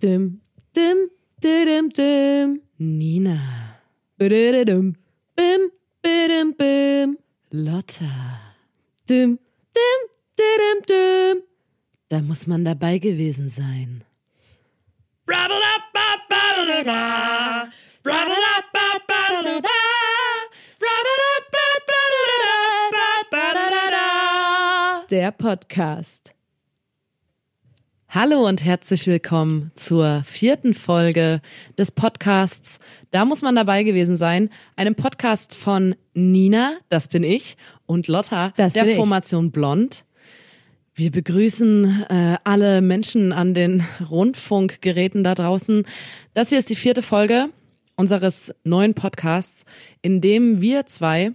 Dim, dim, dim, dim. Nina. Bim, bim, bim, bim. Lotta. Dim, dim, dim, dim. Da muss man dabei gewesen sein. Der Podcast. Hallo und herzlich willkommen zur vierten Folge des Podcasts. Da muss man dabei gewesen sein. Einem Podcast von Nina, das bin ich, und Lotta, Das der bin ich. Formation Blond. Wir begrüßen äh, alle Menschen an den Rundfunkgeräten da draußen. Das hier ist die vierte Folge unseres neuen Podcasts, in dem wir zwei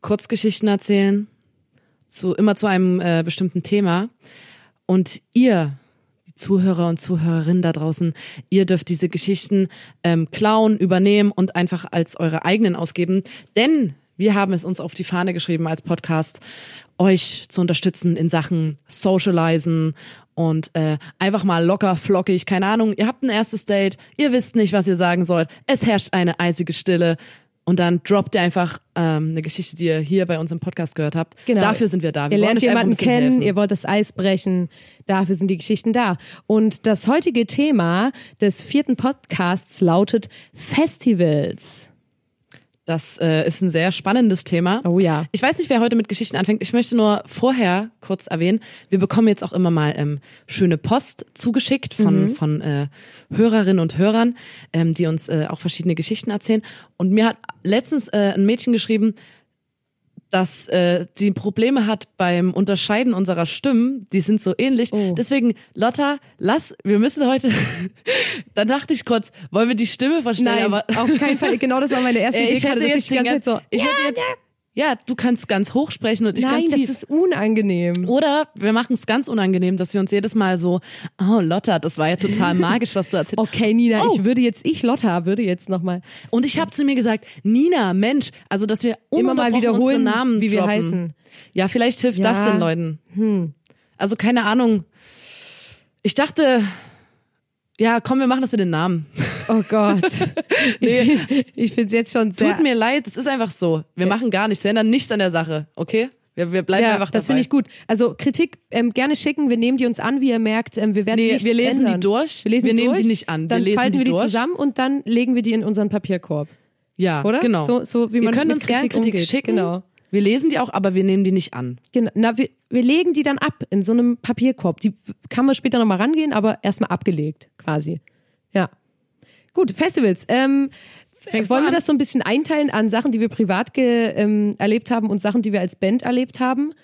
Kurzgeschichten erzählen, zu, immer zu einem äh, bestimmten Thema. Und ihr, die Zuhörer und Zuhörerinnen da draußen, ihr dürft diese Geschichten ähm, klauen, übernehmen und einfach als eure eigenen ausgeben. Denn wir haben es uns auf die Fahne geschrieben als Podcast, euch zu unterstützen in Sachen Socializen und äh, einfach mal locker, flockig, keine Ahnung, ihr habt ein erstes Date, ihr wisst nicht, was ihr sagen sollt, es herrscht eine eisige Stille und dann droppt ihr einfach ähm, eine Geschichte, die ihr hier bei uns im Podcast gehört habt. Genau. Dafür sind wir da. Wir Ihr lernt jemanden kennen, helfen. ihr wollt das Eis brechen. Dafür sind die Geschichten da. Und das heutige Thema des vierten Podcasts lautet Festivals. Das äh, ist ein sehr spannendes Thema. Oh ja. Ich weiß nicht, wer heute mit Geschichten anfängt. Ich möchte nur vorher kurz erwähnen, wir bekommen jetzt auch immer mal ähm, schöne Post zugeschickt von, von äh, Hörerinnen und Hörern, ähm, die uns äh, auch verschiedene Geschichten erzählen. Und mir hat letztens äh, ein Mädchen geschrieben, dass äh, die Probleme hat beim Unterscheiden unserer Stimmen, die sind so ähnlich. Oh. Deswegen, Lotta, lass, wir müssen heute, dann dachte ich kurz, wollen wir die Stimme verstellen? Nein, aber auf keinen Fall. Genau das war meine erste Äh, Idee. ich dass jetzt ich die ganze Zeit so, ich hätte jetzt, ja, du kannst ganz hoch sprechen und ich nein, ganz das tief. ist unangenehm. Oder wir machen es ganz unangenehm, dass wir uns jedes Mal so, oh Lotta, das war ja total magisch, was du erzählt hast. Okay, Nina, Oh. ich würde jetzt, ich Lotta, würde jetzt nochmal Und ich habe zu mir gesagt, Nina, Mensch, also dass wir immer mal wiederholen, Namen wie wir droppen. heißen. Ja, vielleicht hilft Ja. Hm. das den Leuten. Also keine Ahnung. Ich dachte, ja, komm, wir machen das mit den Namen. Oh Gott. Nee. Ich finde es jetzt schon sehr. Tut mir leid, es ist einfach so. Wir machen gar nichts, wir ändern nichts an der Sache, okay? Wir, wir bleiben ja, einfach das dabei. finde ich gut. Also Kritik ähm, gerne schicken, wir nehmen die uns an, wie ihr merkt, ähm, wir werden Nee, nichts wir lesen ändern. die durch, Wir, lesen wir die nehmen durch, die nicht an, wir dann lesen falten die wir die durch. zusammen und dann legen wir die in unseren Papierkorb, Ja, oder? genau. So, so wie man könnt mit uns gerne Kritik Kritik schicken. Genau. Wir lesen die auch, aber wir nehmen die nicht an. genau. Na, wir, wir legen die dann ab in so einem Papierkorb. Die kann man später nochmal rangehen, aber erstmal abgelegt, quasi. Ja. Gut, Festivals. Ähm, Fängst du wollen wir das so ein bisschen einteilen an Sachen, die wir privat ge, ähm, erlebt haben und Sachen, die wir als Band erlebt haben?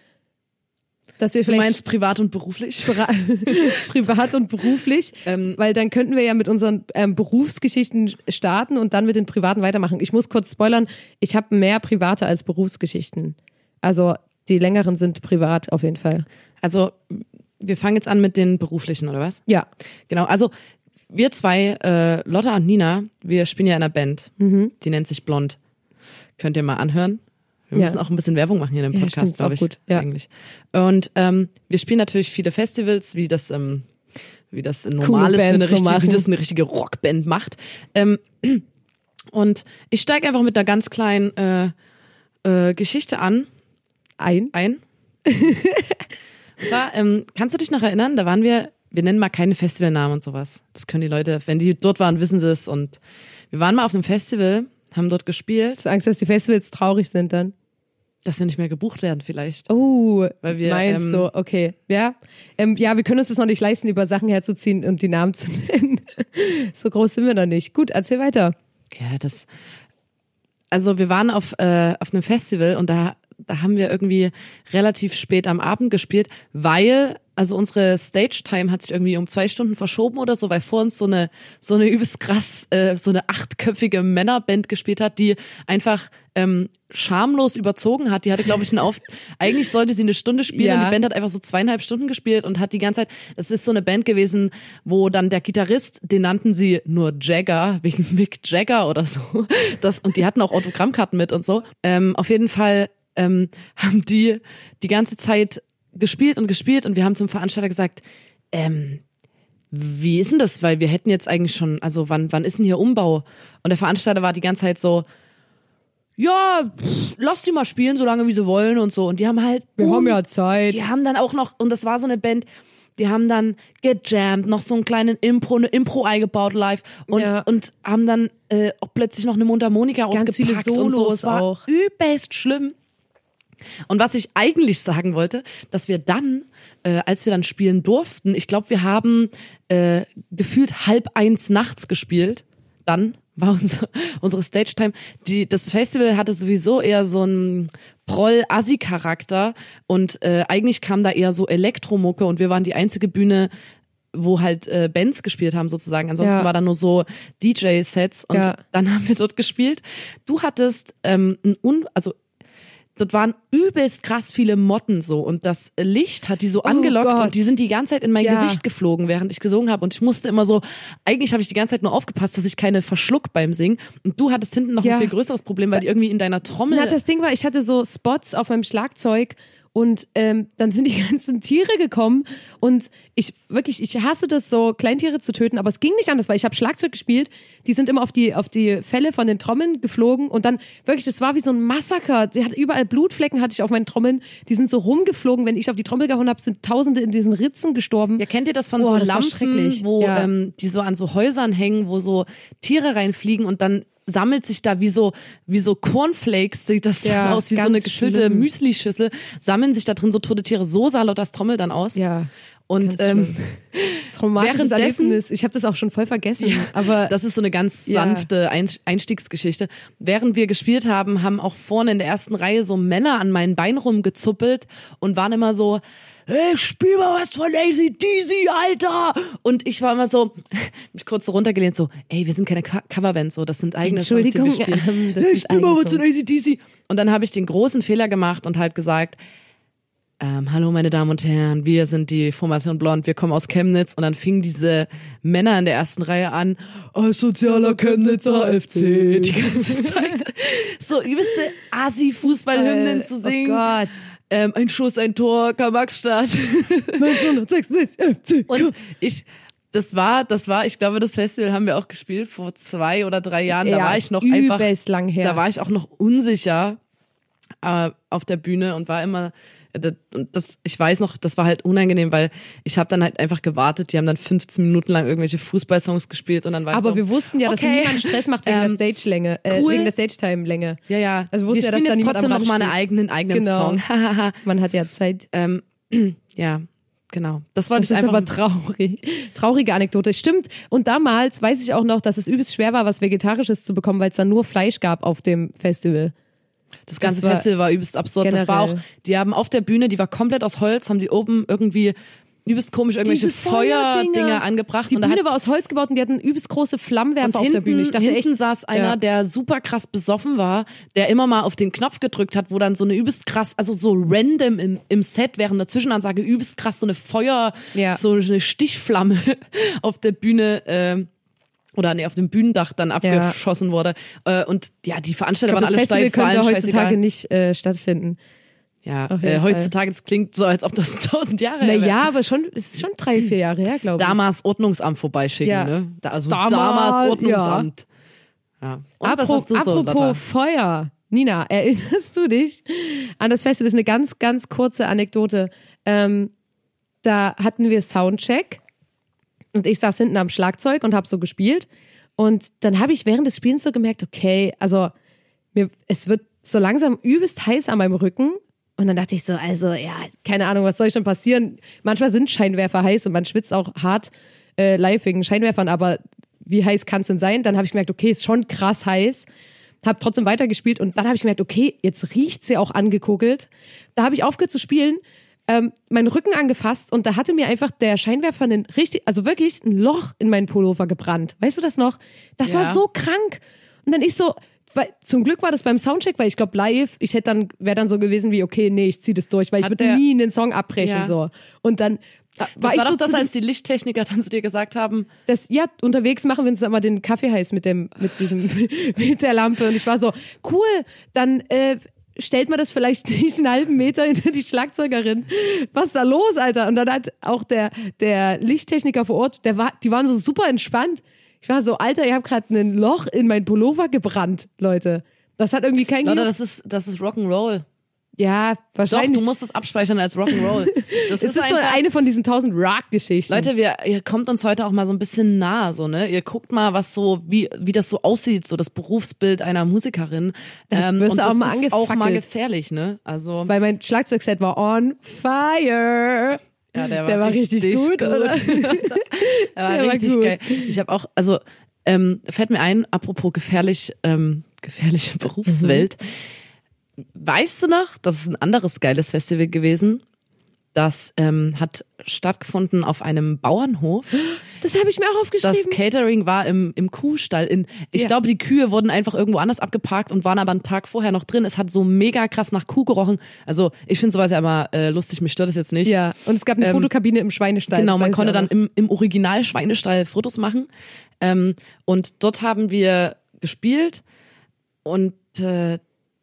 Dass wir Du vielleicht meinst privat und beruflich? Privat und beruflich, Ähm, weil dann könnten wir ja mit unseren ähm, Berufsgeschichten starten und dann mit den privaten weitermachen. Ich muss kurz spoilern, ich habe mehr private als Berufsgeschichten. Also die längeren sind privat auf jeden Fall. Also, wir fangen jetzt an mit den beruflichen, oder was? Ja, Genau, also wir zwei, äh, Lotta und Nina, wir spielen ja in einer Band. Die nennt sich Blond. Könnt ihr mal anhören. Wir Ja. müssen auch ein bisschen Werbung machen hier in dem Ja, Podcast, ist glaube ich. gut, ja. Eigentlich. Und ähm, wir spielen natürlich viele Festivals, wie das, ähm, wie das normal ist für eine so richtige, wie das eine richtige Rockband macht. Ähm, und ich steige einfach mit einer ganz kleinen äh, äh, Geschichte an. ein. ein. und zwar, ähm, kannst du dich noch erinnern, da waren wir, wir nennen mal keine Festivalnamen und sowas. Das können die Leute, wenn die dort waren, wissen sie es. Und wir waren mal auf einem Festival, haben dort gespielt, Hast du Angst, dass die Festivals traurig sind dann? dass wir nicht mehr gebucht werden vielleicht. Oh, Weil wir, meinst ähm, du, okay. Ja. Ähm, ja, wir können uns das noch nicht leisten, über Sachen herzuziehen und die Namen zu nennen. so groß sind wir noch nicht. Gut, erzähl weiter. Ja, das. Also wir waren auf, äh, auf einem Festival und da, da haben wir irgendwie relativ spät am Abend gespielt, weil, also unsere Stage-Time hat sich irgendwie um zwei Stunden verschoben oder so, weil vor uns so eine, so eine übelst krass, äh, so eine achtköpfige Männerband gespielt hat, die einfach ähm, schamlos überzogen hat. Die hatte, glaube ich, einen Auf. Eigentlich sollte sie eine Stunde spielen Ja. und die Band hat einfach so zweieinhalb Stunden gespielt und hat die ganze Zeit. Es ist so eine Band gewesen, wo dann der Gitarrist, den nannten sie nur Jagger wegen Mick Jagger oder so. Das und die hatten auch Autogrammkarten mit und so. Ähm, auf jeden Fall ähm, haben die die ganze Zeit gespielt und gespielt und wir haben zum Veranstalter gesagt, ähm, wie ist denn das? Weil wir hätten jetzt eigentlich schon, also wann, wann ist denn hier Umbau? Und der Veranstalter war die ganze Zeit so, ja, pff, lass die mal spielen, solange wie sie wollen und so. Und die haben halt. Wir haben ja Zeit. Die haben dann auch noch, und das war so eine Band, die haben dann gejammt, noch so einen kleinen Impro, eine Impro eingebaut live und, Ja. und haben dann äh, auch plötzlich noch eine Mundharmonika Ganz viele ausgepackt und so. Solos Es war auch. übelst schlimm. Und was ich eigentlich sagen wollte, dass wir dann, äh, als wir dann spielen durften, ich glaube, wir haben äh, gefühlt halb eins nachts gespielt. Dann war unser, unsere Stage-Time. Die, das Festival hatte sowieso eher so einen Proll-Assi-Charakter und äh, eigentlich kam da eher so Elektromucke und wir waren die einzige Bühne, wo halt äh, Bands gespielt haben sozusagen. Ansonsten Ja. war da nur so DJ-Sets und Ja. dann haben wir dort gespielt. Du hattest ähm, ein un also dort waren übelst krass viele Motten so und das Licht hat die so angelockt Oh und die sind die ganze Zeit in mein Ja. Gesicht geflogen, während ich gesungen habe und ich musste immer so, eigentlich habe ich die ganze Zeit nur aufgepasst, dass ich keine verschluck beim Singen und du hattest hinten noch Ja. ein viel größeres Problem, weil die irgendwie in deiner Trommel Na, das Ding war, ich hatte so Spots auf meinem Schlagzeug und ähm, dann sind die ganzen Tiere gekommen und ich wirklich, ich hasse das so, Kleintiere zu töten, aber es ging nicht anders, weil ich habe Schlagzeug gespielt, die sind immer auf die, auf die Fälle von den Trommeln geflogen und dann wirklich, das war wie so ein Massaker. Die hat überall Blutflecken hatte ich auf meinen Trommeln, die sind so rumgeflogen, wenn ich auf die Trommel gehauen habe, sind Tausende in diesen Ritzen gestorben. Ja, kennt ihr das von Boah, so das Lampen, schrecklich. wo Ja. ähm, die so an so Häusern hängen, wo so Tiere reinfliegen und dann sammelt sich da wie so wie so Cornflakes sieht das Ja, aus wie so eine gefüllte. Müslischüssel sammeln sich da drin so tote Tiere so sah laut das Trommel dann aus Ja. und ähm, Traumatisches Erlebnis. Ich habe das auch schon voll vergessen. aber das ist so eine ganz Ja. sanfte Ein Einstiegsgeschichte. Während wir gespielt haben, haben auch vorne in der ersten Reihe so Männer an meinen Bein rumgezuppelt und waren immer so, hey, spiel mal was von ACDC, Alter! Und ich war immer so, mich kurz so runtergelehnt, so, ey, wir sind keine Co- Coverband, so, das sind eigene Songs, die wir Entschuldigung, spielen. ähm, das hey, sind spiel mal was von ACDC. Und dann habe ich den großen Fehler gemacht und halt gesagt, ähm, hallo meine Damen und Herren, wir sind die Formation Blond, wir kommen aus Chemnitz und dann fingen diese Männer in der ersten Reihe an, asozialer Chemnitzer FC, die ganze Zeit so übelste Assi-Fußballhymnen zu singen. Oh Gott. Ähm, ein Schuss, ein Tor, Karl-Marx-Stadt. 1966 FC. Und ich, das war, das war, ich glaube, das Festival haben wir auch gespielt vor zwei oder drei Jahren. Da Ja, war ich noch einfach, lang her. da war ich auch noch unsicher äh, auf der Bühne und war immer, und das, ich weiß noch, das war halt unangenehm, weil ich habe dann halt einfach gewartet. Die haben dann 15 Minuten lang irgendwelche Fußballsongs gespielt und dann war Aber so, wir wussten ja, dass okay. niemand Stress macht wegen Ähm, der Stage-Länge, äh, cool. wegen der Stage-Time-Länge. ja, ja. Also wir wussten wir ja, dass spielen da jetzt niemand trotzdem noch mal einen eigenen, eigenen Genau. Song. Man hat ja Zeit. ähm, ja, genau. Das wollte Das ist einfach aber traurig. Traurige Anekdote. Stimmt. Und damals weiß ich auch noch, dass es übelst schwer war, was Vegetarisches zu bekommen, weil es dann nur Fleisch gab auf dem Festival. Das ganze war Festival war übelst absurd. Das war auch, generell. die haben auf der Bühne, die war komplett aus Holz, haben die oben irgendwie übelst komisch irgendwelche Feuerdinger. Angebracht. Die und Bühne war aus Holz gebaut und die hatten übelst große Flammenwerfer auf hinten, der Bühne. Ich dachte hinten echt, saß einer, ja. der super krass besoffen war, der immer mal auf den Knopf gedrückt hat, wo dann so eine übelst krass, also so random im, im Set während der Zwischenansage übelst krass so eine Feuer, Ja. so eine Stichflamme auf der Bühne, ähm, oder nee, auf dem Bühnendach dann abgeschossen wurde. Äh, und ja, die Veranstalter glaub, waren das alle Festival steif, war könnte heutzutage scheißegal. nicht äh, stattfinden. Ja, äh, heutzutage, das klingt so, als ob das tausend Jahre her. Naja, aber schon, es ist schon drei, vier Jahre her, glaube ich. Damals Ordnungsamt vorbeischicken, Ja. ne? Da, also Damals, damals, Ordnungsamt. Ja. Und was Apro hast du so, apropos? Feuer. Nina, erinnerst du dich an das Festival? Das ist eine ganz, ganz kurze Anekdote. Ähm, da hatten wir Soundcheck und ich saß hinten am Schlagzeug und habe so gespielt. Und dann habe ich während des Spielens so gemerkt, okay, also mir, es wird so langsam übelst heiß an meinem Rücken. Und dann dachte ich so, also ja, keine Ahnung, was soll schon passieren? Manchmal sind Scheinwerfer heiß und man schwitzt auch hart äh, live wegen Scheinwerfern, aber wie heiß kann es denn sein? Dann habe ich gemerkt, okay, ist schon krass heiß. Habe trotzdem weitergespielt und dann habe ich gemerkt, okay, jetzt riecht sie auch angekokelt. Da habe ich aufgehört zu spielen, ähm, meinen Rücken angefasst und da hatte mir einfach der Scheinwerfer einen richtig, also wirklich ein Loch in meinen Pullover gebrannt. Weißt du das noch? Das war Ja. so krank. Und dann ich so, weil, zum Glück war das beim Soundcheck, weil ich glaube live, ich hätte dann, wäre dann so gewesen wie, okay, nee, ich zieh das durch, weil ich Hat würde der- nie einen Song abbrechen Ja. so. Und dann war Das ich war so doch das, zu als die Lichttechniker dann zu dir gesagt haben, das, ja, unterwegs machen wir uns dann mal den Kaffee heiß mit dem, mit diesem, mit der Lampe. Und ich war so, cool, dann äh, stellt man das vielleicht nicht einen halben Meter hinter die Schlagzeugerin. Was ist da los, Alter? Und dann hat auch der, der Lichttechniker vor Ort, der war, die waren so super entspannt. Ich war so, Alter, ihr habt gerade ein Loch in mein Pullover gebrannt, Leute. Das hat irgendwie kein Leute, Gejuckt. das ist, das ist Rock'n'Roll. Ja, Doch, wahrscheinlich. du musst es abspeichern als Rock'n'Roll. Das es ist, so einfach- eine von diesen tausend Rock-Geschichten. Leute, wir, ihr kommt uns heute auch mal so ein bisschen nah, so, ne? Ihr guckt mal, was so, wie, wie das so aussieht, so das Berufsbild einer Musikerin. Ähm, wirst und du auch das mal ist auch mal gefährlich, ne? Also, weil mein Schlagzeugset war on fire. ja, der war, der war richtig gut, oder? der war Der war richtig gut. geil. Ich habe auch, also, ähm, fällt mir ein, apropos gefährlich, ähm, gefährliche Berufswelt. Weißt du noch, das ist ein anderes geiles Festival gewesen. Das ähm, hat stattgefunden auf einem Bauernhof. Das habe ich mir auch Das aufgeschrieben. Catering war im, im Kuhstall. In, ich Ja. glaube, die Kühe wurden einfach irgendwo anders abgeparkt und waren aber einen Tag vorher noch drin. Es hat so mega krass nach Kuh gerochen. Also ich finde sowas ja immer äh, lustig, mich stört das jetzt nicht. ja, und es gab eine Ähm, Fotokabine im Schweinestall. Genau, das man konnte dann im, im Original Schweinestall Fotos machen. Ähm, und dort haben wir gespielt und äh,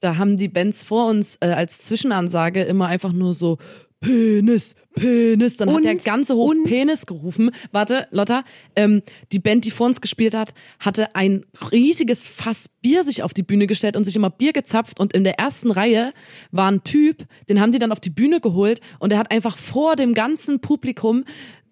da haben die Bands vor uns äh, als Zwischenansage immer einfach nur so Penis, Penis. Dann hat Und- der ganze Hof Penis gerufen. Warte, Lotta, ähm, die Band, die vor uns gespielt hat, hatte ein riesiges Fass Bier sich auf die Bühne gestellt und sich immer Bier gezapft. Und in der ersten Reihe war ein Typ, den haben die dann auf die Bühne geholt und der hat einfach vor dem ganzen Publikum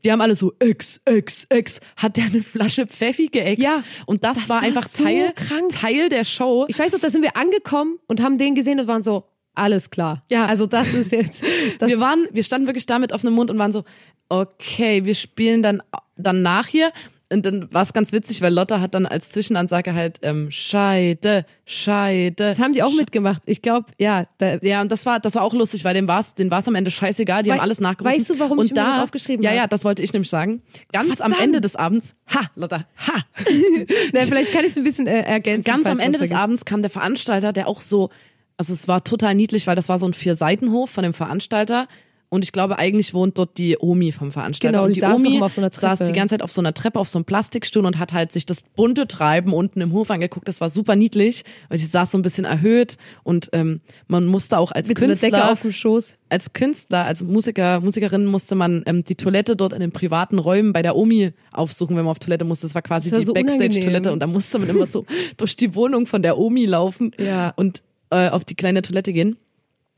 die haben alle so Ex, Ex, Ex, hat der eine Flasche Pfeffi geäxt. Ja, und das, das war war einfach so Teil, krank. Teil der Show. Ich weiß noch, da sind wir angekommen und haben den gesehen und waren so, alles klar. Ja. Also das ist jetzt. Das wir waren, wir standen wirklich da mit offenem Mund und waren so, okay, wir spielen dann, dann nach hier. Und dann war es ganz witzig, weil Lotta hat dann als Zwischenansage halt ähm, Scheide, Scheide. Das haben die auch mitgemacht. Ich glaube, ja. Da, Ja, und das war, das war auch lustig, weil dem war es den war's am Ende scheißegal, die Wei- haben alles nachgerufen. weißt du, warum und ich mir da, das aufgeschrieben Ja, habe? ja, das wollte ich nämlich sagen. Ganz am Verdammt. Ende des Abends, ha, Lotta, ha, na, vielleicht kann ich es ein bisschen äh, ergänzen. Ganz am Ende des. Abends kam der Veranstalter, der auch so, also es war total niedlich, weil das war so ein Vier-Seitenhof von dem Veranstalter. Und ich glaube, eigentlich wohnt dort die Omi vom Veranstalter. Genau, und die die saß Omi auf so einer saß Treppe. die ganze Zeit auf so einer Treppe, auf so einem Plastikstuhl und hat halt sich das bunte Treiben unten im Hof angeguckt. Das war super niedlich, weil sie saß so ein bisschen erhöht und ähm, man musste auch als Mit so Künstler Decke auf dem Schoß. als Künstler, als Musiker, Musikerin musste man ähm, die Toilette dort in den privaten Räumen bei der Omi aufsuchen, wenn man auf Toilette musste. Das war quasi Das war die so Backstage-Toilette und da musste man immer so durch die Wohnung von der Omi laufen Ja. und äh, auf die kleine Toilette gehen.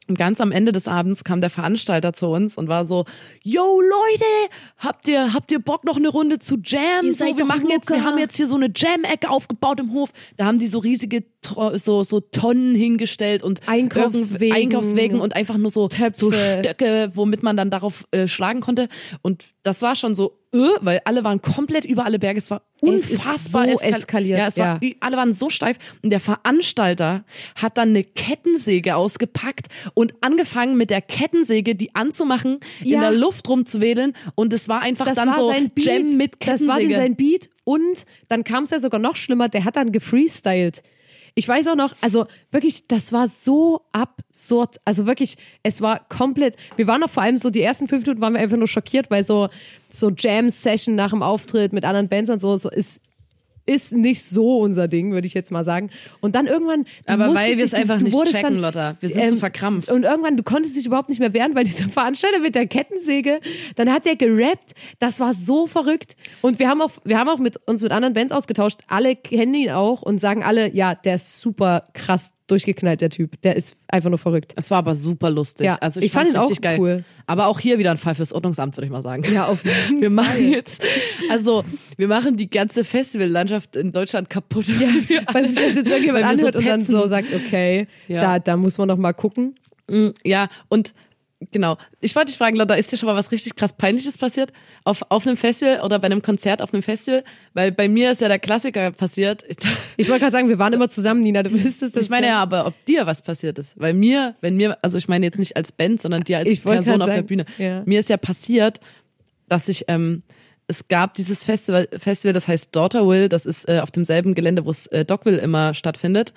Und ganz am Ende des Abends kam der Veranstalter zu uns und war so, yo Leute, habt ihr, habt ihr Bock noch eine Runde zu Jam? So, wir machen jetzt, wir locker. haben jetzt hier so eine Jam-Ecke aufgebaut im Hof. Da haben die so riesige, so, so Tonnen hingestellt und Einkaufswegen. Einkaufswegen und einfach nur so, so. Stöcke, womit man dann darauf äh, schlagen konnte. Und das war schon so, äh, weil alle waren komplett über alle Berge. Es war Es unfassbar so eskal- eskaliert, Ja, es war, ja. alle waren so steif. Und der Veranstalter hat dann eine Kettensäge ausgepackt und angefangen mit der Kettensäge die anzumachen, in Ja. der Luft rumzuwedeln. Und es war einfach Das dann war so sein Beat. Jam mit das war dann Kettensäge. sein Beat. Und dann kam es ja sogar noch schlimmer. Der hat dann gefreestylt. Ich weiß auch noch, also wirklich, das war so absurd. Also wirklich, es war komplett. Wir waren noch vor allem so, die ersten fünf Minuten waren wir einfach nur schockiert, weil so, so Jam-Session nach dem Auftritt mit anderen Bands und so, so ist, ist nicht so unser Ding, würde ich jetzt mal sagen. Und dann irgendwann. Aber weil wir es einfach du nicht checken, dann, Lotta. Wir sind ähm, so verkrampft. Und irgendwann, du konntest dich überhaupt nicht mehr wehren, weil dieser Veranstalter mit der Kettensäge, dann hat er gerappt. Das war so verrückt. Und wir haben auch, wir haben auch mit uns mit anderen Bands ausgetauscht. Alle kennen ihn auch und sagen alle, ja, der ist super krass durchgeknallt, der Typ. Der ist einfach nur verrückt. Es war aber super lustig. Ja, also ich, ich fand ihn auch geil. cool. Aber auch hier wieder ein Fall fürs Ordnungsamt, würde ich mal sagen. Ja, auf jeden Wir machen jetzt, also wir machen die ganze Festivallandschaft in Deutschland kaputt. Ja, Weil sich das jetzt irgendjemand wir so anhört und dann so sagt, okay, Ja. da, da muss man noch mal gucken. Ja, und genau. Ich wollte dich fragen, Lotta, ist dir schon mal was richtig krass Peinliches passiert? Auf, auf einem Festival oder bei einem Konzert auf einem Festival? Weil bei mir ist ja der Klassiker passiert. Ich wollte gerade sagen, wir waren immer zusammen, Nina, du wüsstest das. Ich meine ja, aber ob dir was passiert ist. Weil mir, wenn mir, also ich meine jetzt nicht als Band, sondern dir als Ich Person auf der Bühne. ja. Mir ist ja passiert, dass ich, ähm, es gab dieses Festival, Festival, das heißt Daughterville, das ist äh, auf demselben Gelände, wo es äh, Dogville immer stattfindet.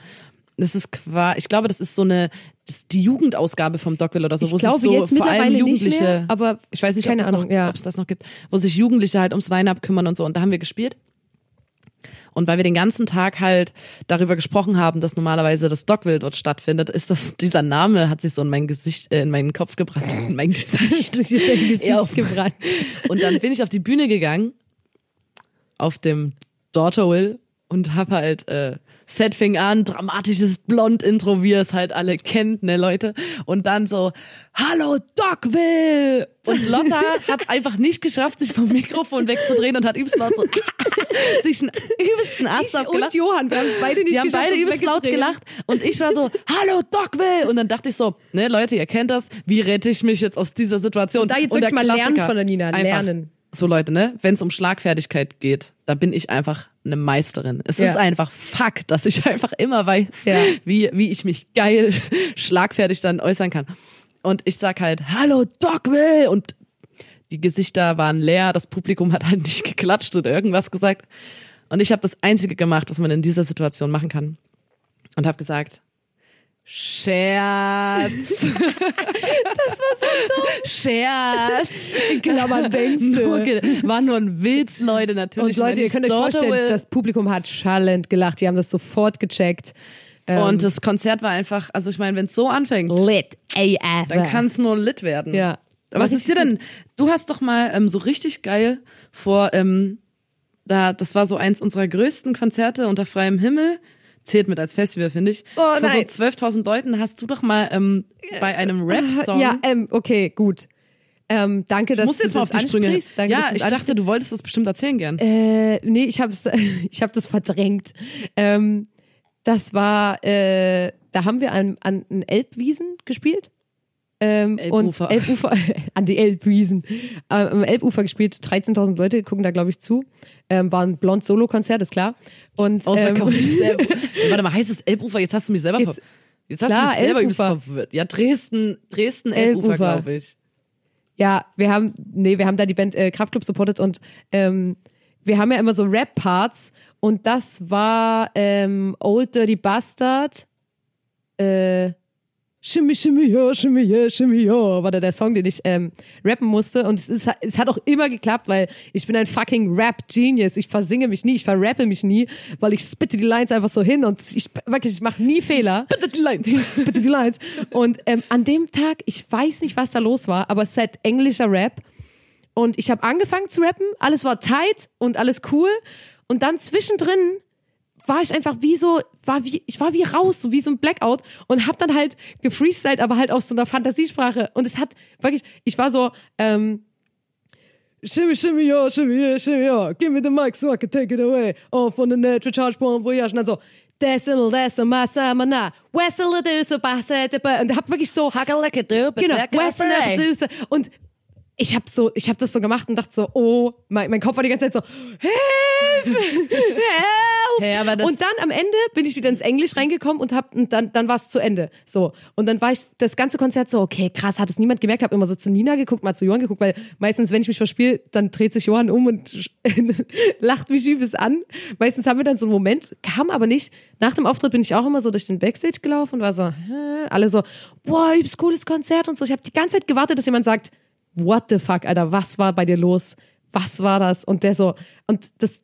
Das ist qua, ich glaube, das ist so eine, ist die Jugendausgabe vom Dogville oder so, Ich wo glaube sich so jetzt vor allem Jugendliche, mehr, aber ich weiß nicht, ob, Ahnung, noch, ja. es das noch gibt, wo sich Jugendliche halt ums Line-Up kümmern und so. Und da haben wir gespielt. Und weil wir den ganzen Tag halt darüber gesprochen haben, dass normalerweise das Dogville dort stattfindet, ist das, dieser Name hat sich so in mein Gesicht, äh, in meinen Kopf gebrannt, in mein Gesicht. in Gesicht gebrannt. Und dann bin ich auf die Bühne gegangen, auf dem Daughterville und hab halt, äh, Set fing an, dramatisches Blond-Intro, wie ihr es halt alle kennt, ne Leute. Und dann so, Hallo Dogville! Und Lotta hat einfach nicht geschafft, sich vom Mikrofon wegzudrehen und hat übelst laut so, sich einen übelsten Ast Ich abgelacht. und Johann, wir haben es beide nicht Die haben geschafft, beide uns übelst laut gelacht und ich war so, hallo Dogville! Und dann dachte ich so, ne Leute, ihr kennt das, wie rette ich mich jetzt aus dieser Situation? Und da jetzt Und wirklich mal lernen Klassiker, von der Nina, einfach, lernen. So Leute, ne, wenn es um Schlagfertigkeit geht, da bin ich einfach eine Meisterin. Es Ja. ist einfach Fakt, dass ich einfach immer weiß, Ja. wie, wie ich mich geil schlagfertig dann äußern kann. Und ich sag halt, hallo Dogville! Und die Gesichter waren leer, das Publikum hat halt nicht geklatscht oder irgendwas gesagt. Und ich habe das Einzige gemacht, was man in dieser Situation machen kann. Und habe gesagt, Scherz. das war so dumm. Scherz. In Klammern denkst Nur war nur ein Witz, Leute, natürlich. Und Leute, ihr könnt euch vorstellen, will- das Publikum hat schallend gelacht. Die haben das sofort gecheckt. Ähm, Und das Konzert war einfach, also ich meine, wenn es so anfängt, lit AF. dann kann es nur lit werden. Ja. Aber was ist dir denn? Du hast doch mal ähm, so richtig geil vor, ähm, da, das war so eins unserer größten Konzerte unter freiem Himmel. Zählt mit als Festival, finde ich. Oh, vor nein. so 12.000 Leuten hast du doch mal ähm, bei einem Rap-Song. Ja, ähm, okay, gut. Ähm, danke, dass ich muss du jetzt mal das auf die Sprünge. Danke, ja, dass du ich dachte, du wolltest das bestimmt erzählen gern. Äh, nee, ich hab's, ich hab das verdrängt. Ähm, das war, äh, da haben wir an, an an Elbwiesen gespielt. Ähm, Elbufer. Und Elbufer, an die Elbwiesen. Äh, am Elbufer gespielt, 13.000 Leute gucken da, glaube ich, zu. Ähm, war ein Blond-Solo-Konzert, ist klar. Und, ähm, Ausverkauftes Elbufer. Warte mal, heißt es Elbufer? Jetzt hast du mich selber Jetzt- Jetzt hast klar, du mich selber Elbufer. verwirrt. Ja, Dresden, Dresden, Elbufer, Elbufer. glaube ich. Ja, wir haben, nee, wir haben da die Band äh, Kraftklub supportet und ähm, wir haben ja immer so Rap-Parts und das war ähm, Old Dirty Bastard. Äh, Shimmy, shimmy, ja, shimmy, ja, shimmy, ja, war da der Song, den ich ähm, rappen musste. Und es, ist, es hat auch immer geklappt, weil ich bin ein fucking Rap-Genius. Ich versinge mich nie, ich verrappe mich nie, weil ich spitte die Lines einfach so hin und ich wirklich, ich mache nie Fehler. Bitte die Lines. Ich spitte die Lines. Und ähm, an dem Tag, ich weiß nicht, was da los war, aber es ist halt englischer Rap. Und ich habe angefangen zu rappen, alles war tight und alles cool. Und dann zwischendrin war ich einfach wie so, war wie, ich war wie raus, so wie so ein Blackout und hab dann halt gefreestylt, aber halt auf so einer Fantasiesprache. Und es hat wirklich, ich war so, ähm, Shimmy, shimmy, ja, shimmy, yeah, shimmy, ja. Give me the mic so I can take it away. Oh, von der Net, Recharge Point Voyage. Und dann so, Desel, desel, massa, mana, wessel, düse, basse. Und hab wirklich so, genau, wessel, düse. Und ich hab so, ich hab das so gemacht und dachte so, oh, mein, mein Kopf war die ganze Zeit so, help, help. Hey, aber das- und dann am Ende bin ich wieder ins Englisch reingekommen und hab, und dann, dann war es zu Ende. So. Und dann war ich das ganze Konzert so, okay, krass, hat es niemand gemerkt, hab immer so zu Nina geguckt, mal zu Johann geguckt, weil meistens, wenn ich mich verspiele, dann dreht sich Johann um und lacht mich übelst an. Meistens haben wir dann so einen Moment, kam aber nicht. Nach dem Auftritt bin ich auch immer so durch den Backstage gelaufen und war so, hä? alle so, wow, übelst cooles Konzert und so. Ich habe die ganze Zeit gewartet, dass jemand sagt, what the fuck, Alter, was war bei dir los? Was war das? Und der so, und das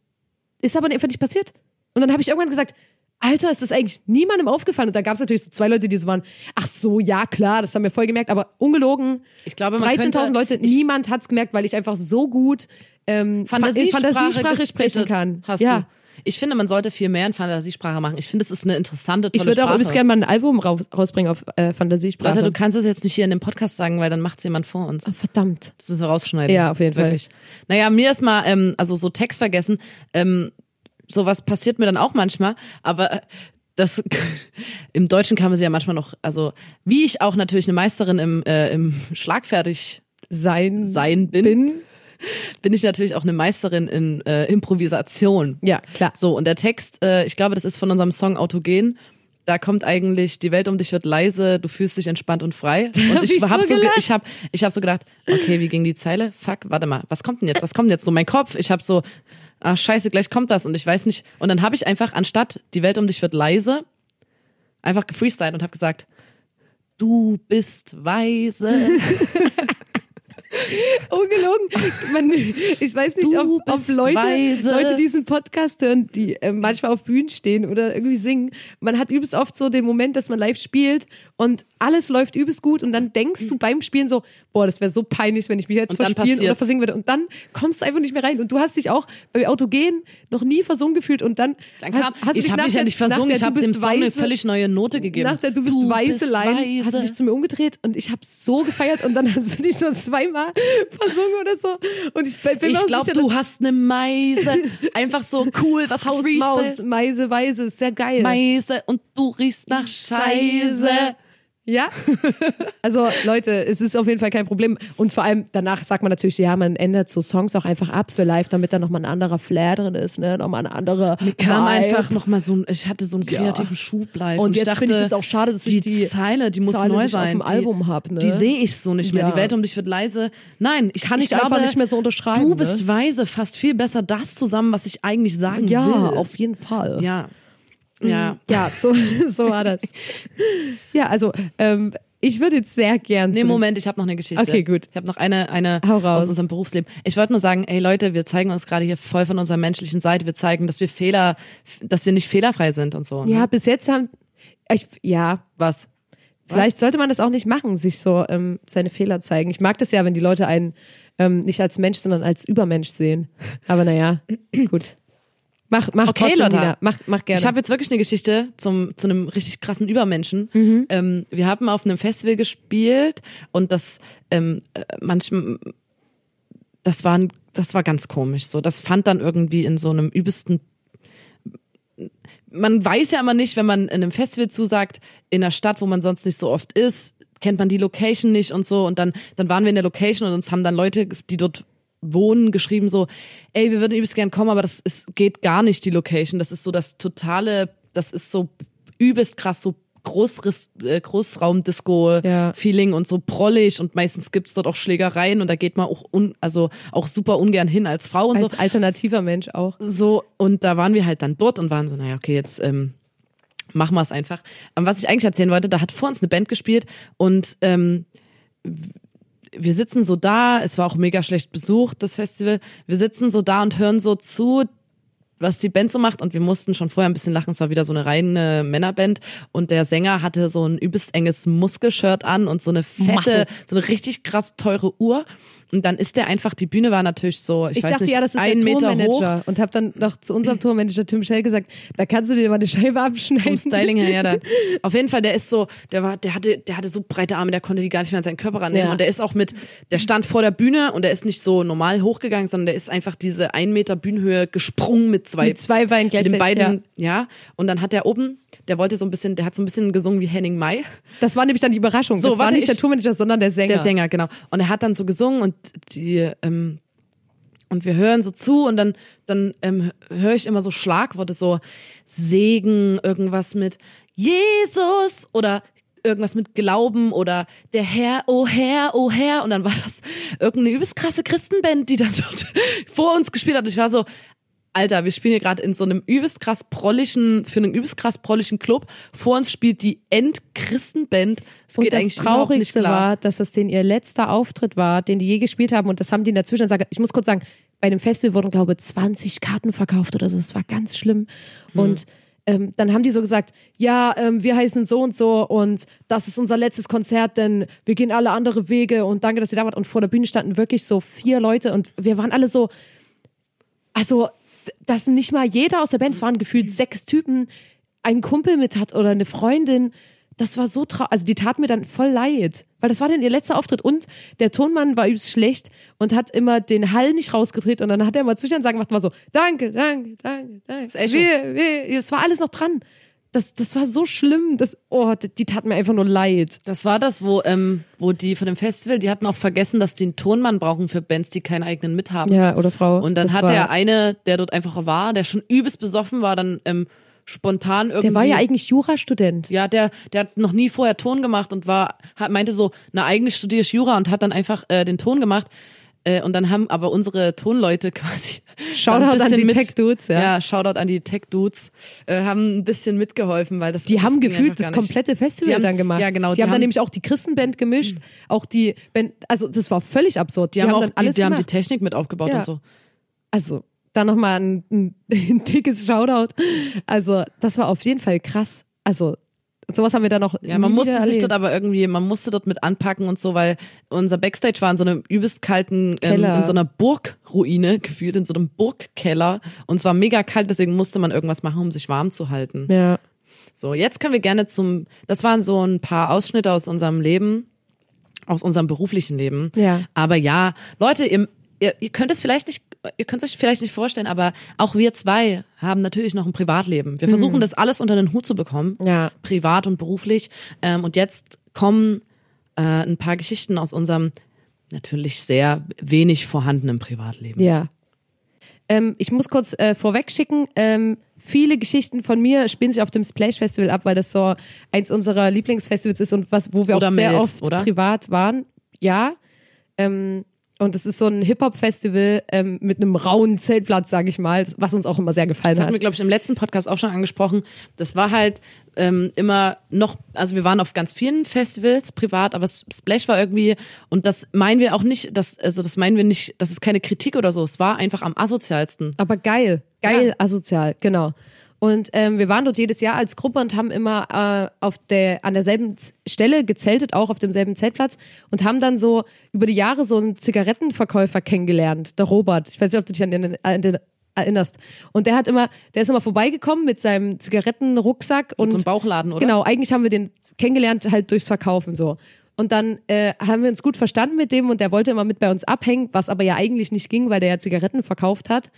ist aber einfach nicht passiert. Und dann habe ich irgendwann gesagt, Alter, ist das eigentlich niemandem aufgefallen? Und da gab es natürlich so zwei Leute, die so waren, ach so, ja klar, das haben wir voll gemerkt, aber ungelogen, Ich glaube, man 13.000 könnte- Leute, niemand hat's gemerkt, weil ich einfach so gut ähm, Fantasiesprache, in Fantasiesprache sprechen kann. Hast ja. du. Ich finde, man sollte viel mehr in Fantasiesprache machen. Ich finde, es ist eine interessante, tolle Ich würde auch Sprache. übrigens gerne mal ein Album rau rausbringen auf äh, Fantasiesprache. Leute, du kannst es jetzt nicht hier in dem Podcast sagen, weil dann macht es jemand vor uns. Verdammt. Das müssen wir rausschneiden. Ja, auf jeden Fall. Wirklich. Naja, mir ist mal, ähm, also so Text vergessen, ähm, sowas passiert mir dann auch manchmal, aber äh, das im Deutschen kann man sie ja manchmal noch, also wie ich auch natürlich eine Meisterin im, äh, im Schlagfertig Sein, sein bin, bin. Bin ich natürlich auch eine Meisterin in äh, Improvisation. Ja, klar. So, und der Text, äh, ich glaube, das ist von unserem Song Autogen. Da kommt eigentlich, die Welt um dich wird leise, du fühlst dich entspannt und frei. Und ich ich hab so so, ich hab, ich hab so gedacht, okay, wie ging die Zeile? Fuck, warte mal, was kommt denn jetzt? Was kommt denn jetzt? So mein Kopf, ich hab so, ach scheiße, gleich kommt das und ich weiß nicht. Und dann habe ich einfach, anstatt die Welt um dich wird leise, einfach gefreestylt und hab gesagt, du bist weise. Ungelogen. Man, ich weiß nicht, Du ob, ob Leute, weise. Leute diesen Podcast hören, die äh, manchmal auf Bühnen stehen oder irgendwie singen. Man hat übelst oft so den Moment, dass man live spielt und alles läuft übelst gut und dann denkst du beim Spielen so, boah, das wäre so peinlich, wenn ich mich jetzt Und verspielen oder versingen würde. Und dann kommst du einfach nicht mehr rein. Und du hast dich auch bei Autogen noch nie versungen gefühlt und dann, Dann kam, hast, hast du ich dich habe mich ja nicht versungen, der ich Du habe dem bist Song eine völlig neue Note gegeben. nach der Du bist weise Line hast du dich zu mir umgedreht und ich habe so gefeiert und dann hast du dich schon zweimal versungen oder so. Und ich bin Ich glaube, du hast eine Meise. Einfach so cool, was Haus, Freestyle. Maus, Meise, Weise, ist sehr geil. Meise und du riechst nach Scheiße. Ja? Also Leute, es ist auf jeden Fall kein Problem. Und vor allem danach sagt man natürlich, ja, man ändert so Songs auch einfach ab für live, damit da nochmal ein anderer Flair drin ist, ne? Nochmal eine andere Kam Vibe. einfach noch mal so ein, ich hatte so einen kreativen Schub live. Und ich jetzt finde ich es auch schade, dass die ich die Zeile, die muss Zeile neu sein. auf dem Album hab, ne? Die sehe ich so nicht mehr. Ja. Die Welt um dich wird leise. Nein, ich Kann ich glaube, einfach nicht mehr so unterschreiben, Du bist ne? weise, fasst viel besser das zusammen, was ich eigentlich sagen Ja, will. auf jeden Fall. ja. Ja. Ja, so, so war das. Ja, also ähm, ich würde jetzt sehr gern. Nee, Moment, ich habe noch eine Geschichte. Okay, gut. Ich habe noch eine, eine Hau raus. aus unserem Berufsleben. Ich wollte nur sagen, ey Leute, wir zeigen uns gerade hier voll von unserer menschlichen Seite. Wir zeigen, dass wir Fehler, dass wir nicht fehlerfrei sind und so. Ne? Ja, bis jetzt haben. Ich, ja, Was? vielleicht sollte man das auch nicht machen, sich so ähm, seine Fehler zeigen. Ich mag das ja, wenn die Leute einen ähm, nicht als Mensch, sondern als Übermensch sehen. Aber naja, gut. Mach, mach Okay, trotzdem, Lotta. Nina. Mach, mach gerne. Ich habe jetzt wirklich eine Geschichte zum, zu einem richtig krassen Übermenschen. Mhm. Ähm, wir haben auf einem Festival gespielt und das ähm, äh, manchmal, das war, das war ganz komisch. So, das fand dann irgendwie in so einem übelsten man weiß ja immer nicht, wenn man in einem Festival zusagt, in einer Stadt, wo man sonst nicht so oft ist, kennt man die Location nicht und so. Und dann, dann waren wir in der Location und uns haben dann Leute, die dort wohnen, geschrieben so, ey, wir würden übelst gern kommen, aber das ist, geht gar nicht, die Location. Das ist so das totale, das ist so übelst krass, so Großriss, äh, Großraumdisco-Feeling und so prollig und meistens gibt's dort auch Schlägereien und da geht man auch un, also auch super ungern hin als Frau und so als alternativer Mensch auch. so und da waren wir halt dann dort und waren so, naja, okay, jetzt ähm, machen wir es einfach. Ähm, was ich eigentlich erzählen wollte, da hat vor uns eine Band gespielt und ähm, wir sitzen so da, es war auch mega schlecht besucht, das Festival. Wir sitzen so da und hören so zu, was die Band so macht und wir mussten schon vorher ein bisschen lachen. Es war wieder so eine reine Männerband und der Sänger hatte so ein übelst enges Muskelshirt an und so eine fette, Muscle. so eine richtig krass teure Uhr. Und dann ist der einfach, die Bühne war natürlich so, ich, Ich, weiß dachte nicht, ja, das ist der Meter hoch. Tourmanager und habe dann noch zu unserem Tourmanager Tim Schell gesagt, da kannst du dir mal eine Scheibe abschneiden. vom Styling her, ja, da. Auf jeden Fall, der ist so, der war, der hatte, der hatte so breite Arme, der konnte die gar nicht mehr an seinen Körper rannehmen. Ja. Und der ist auch mit, der stand vor der Bühne und der ist nicht so normal hochgegangen, sondern der ist einfach diese ein Meter Bühnenhöhe gesprungen mit zwei, Mit zwei Beinen mit gleichzeitig. den beiden, ja. ja. Und dann hat der oben, der wollte so ein bisschen, der hat so ein bisschen gesungen wie Henning Mai. Das war nämlich dann die Überraschung. So, das war nicht der ich- Tourmanager, sondern der Sänger. Der Sänger, genau. Und er hat dann so gesungen und die, ähm, und wir hören so zu und dann, dann ähm, höre ich immer so Schlagworte, so Segen, irgendwas mit Jesus oder irgendwas mit Glauben oder der Herr, oh Herr, oh Herr. Und dann war das irgendeine übelst krasse Christenband, die dann dort vor uns gespielt hat. Und ich war so, Alter, wir spielen hier gerade in so einem übelst krass prolligen, für einen übelst krass prolligen Club. Vor uns spielt die Endchristenband. Es Und geht das eigentlich Traurigste klar. war, dass das den ihr letzter Auftritt war, den die je gespielt haben. Und das haben die in der Zwischenzeit, ich muss kurz sagen, bei dem Festival wurden, glaube ich, 20 Karten verkauft oder so. Das war ganz schlimm. Hm. Und ähm, dann haben die so gesagt, ja, ähm, wir heißen so und so und das ist unser letztes Konzert, denn wir gehen alle andere Wege und danke, dass ihr da wart. Und vor der Bühne standen wirklich so vier Leute und wir waren alle so, also dass nicht mal jeder aus der Band, es waren gefühlt sechs Typen, einen Kumpel mit hat oder eine Freundin. Das war so traurig. Also die tat mir dann voll leid. Weil das war dann ihr letzter Auftritt und der Tonmann war übelst schlecht und hat immer den Hall nicht rausgedreht und dann hat er immer Zwischensagen gemacht, war so, danke, danke, danke, danke. Wir, wir, es war alles noch dran. Das, das war so schlimm. Das, oh, die, die tat mir einfach nur leid. Das war das, wo, ähm, wo die von dem Festival, die hatten auch vergessen, dass die einen Tonmann brauchen für Bands, die keinen eigenen mit haben. Ja, oder Frau. Und dann hat der eine, der dort einfach war, der schon übelst besoffen war, dann ähm, spontan irgendwie. Der war ja eigentlich Jurastudent. Ja, der, der hat noch nie vorher Ton gemacht und war, hat, meinte so, na eigentlich studiere ich Jura und hat dann einfach äh, den Ton gemacht. Äh, und dann haben aber unsere Tonleute quasi. Shoutout an die mit- Tech-Dudes, ja. Ja, Shoutout an die Tech-Dudes. Äh, haben ein bisschen mitgeholfen, weil das Die das haben gefühlt das komplette Festival Die haben- dann gemacht. ja, genau, Die, die haben dann haben- nämlich auch die Christenband gemischt, auch die Band, also das war völlig absurd. Die, haben auch dann die, alles die haben die. Technik mit aufgebaut Ja. und so. Also, da nochmal ein, ein, ein dickes Shoutout. Also, das war auf jeden Fall krass. Also, sowas haben wir da noch. Ja, man musste sich dort aber irgendwie, man musste dort mit anpacken und so, weil unser Backstage war in so einem übelst kalten, ähm, in so einer Burgruine gefühlt, in so einem Burgkeller. Und es war mega kalt, deswegen musste man irgendwas machen, um sich warm zu halten. Ja. So, jetzt können wir gerne zum, das waren so ein paar Ausschnitte aus unserem Leben, aus unserem beruflichen Leben. Ja. Aber ja, Leute, ihr, ihr, ihr könnt es vielleicht nicht, ihr könnt es euch vielleicht nicht vorstellen, aber auch wir zwei haben natürlich noch ein Privatleben. Wir versuchen das alles unter den Hut zu bekommen. Ja. Privat und beruflich. Ähm, und jetzt kommen äh, ein paar Geschichten aus unserem natürlich sehr wenig vorhandenen Privatleben. Ja. Ähm, ich muss kurz äh, vorweg schicken, ähm, viele Geschichten von mir spielen sich auf dem Splash Festival ab, weil das so eins unserer Lieblingsfestivals ist und was, wo wir Oder auch sehr Meld, oft oder? privat waren. Ja. Ähm, und es ist so ein Hip-Hop-Festival ähm, mit einem rauen Zeltplatz, sage ich mal, was uns auch immer sehr gefallen Das hatten hat. wir, glaube ich, im letzten Podcast auch schon angesprochen. Das war halt ähm, immer noch, also wir waren auf ganz vielen Festivals privat, aber Splash war irgendwie, und das meinen wir auch nicht, das, also das meinen wir nicht, das ist keine Kritik oder so, es war einfach am asozialsten. Aber geil, geil, Ja. asozial, genau. Und ähm, wir waren dort jedes Jahr als Gruppe und haben immer äh, auf der, an derselben Stelle gezeltet, auch auf demselben Zeltplatz und haben dann so über die Jahre so einen Zigarettenverkäufer kennengelernt, der Robert. Ich weiß nicht, ob du dich an den, an den erinnerst. Und der hat immer, der ist immer vorbeigekommen mit seinem Zigarettenrucksack und so einem Bauchladen, oder? Genau, eigentlich haben wir den kennengelernt halt durchs Verkaufen so. Und dann äh, haben wir uns gut verstanden mit dem und der wollte immer mit bei uns abhängen, was aber ja eigentlich nicht ging, weil der ja Zigaretten verkauft hat.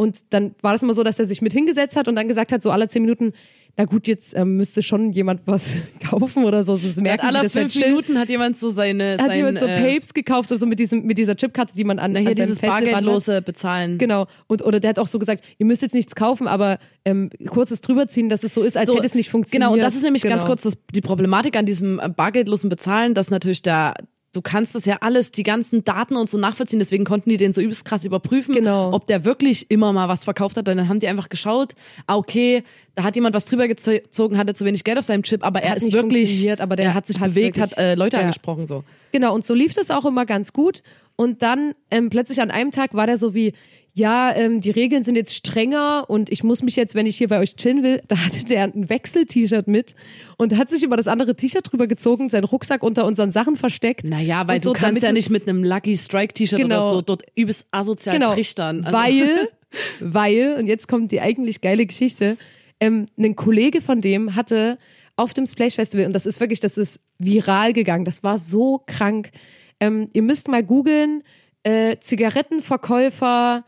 Und dann war das immer so, dass er sich mit hingesetzt hat und dann gesagt hat, so alle zehn Minuten, na gut, jetzt ähm, müsste schon jemand was kaufen oder so, sonst merken Alle fünf halt chill. Minuten hat jemand so seine, Hat sein, jemand so äh, Papes gekauft oder so mit, diesem, mit dieser Chipkarte, die man an, hier an dieses bargeldlose bezahlen. Genau. Und, oder der hat auch so gesagt, ihr müsst jetzt nichts kaufen, aber ähm, kurzes drüberziehen, dass es so ist, als So, hätte es nicht funktioniert. Genau, und das ist nämlich ganz Genau. kurz das, die Problematik an diesem äh, bargeldlosen Bezahlen, dass natürlich da du kannst das ja alles, die ganzen Daten und so nachvollziehen, deswegen konnten die den so übelst krass überprüfen, Genau. ob der wirklich immer mal was verkauft hat. Und dann haben die einfach geschaut, ah, okay, da hat jemand was drüber gezogen, hatte zu wenig Geld auf seinem Chip, aber er Hat ist wirklich, aber der er hat sich hat bewegt, wirklich- hat äh, Leute ja. angesprochen so. Genau, und so lief das auch immer ganz gut. Und dann ähm, plötzlich an einem Tag war der so wie, ja, ähm, die Regeln sind jetzt strenger und ich muss mich jetzt, wenn ich hier bei euch chillen will, da hatte der ein Wechsel-T-Shirt mit und hat sich über das andere T-Shirt drüber gezogen, seinen Rucksack unter unseren Sachen versteckt. Naja, weil Und du so, kannst damit ja nicht mit einem Lucky Strike T-Shirt oder Genau. so dort übelst asozial genau, trichtern. Also- weil, weil, und jetzt kommt die eigentlich geile Geschichte, ähm, ein Kollege von dem hatte auf dem Splash Festival, und das ist wirklich, das ist viral gegangen, das war so krank. Ähm, ihr müsst mal googeln, äh, Zigarettenverkäufer,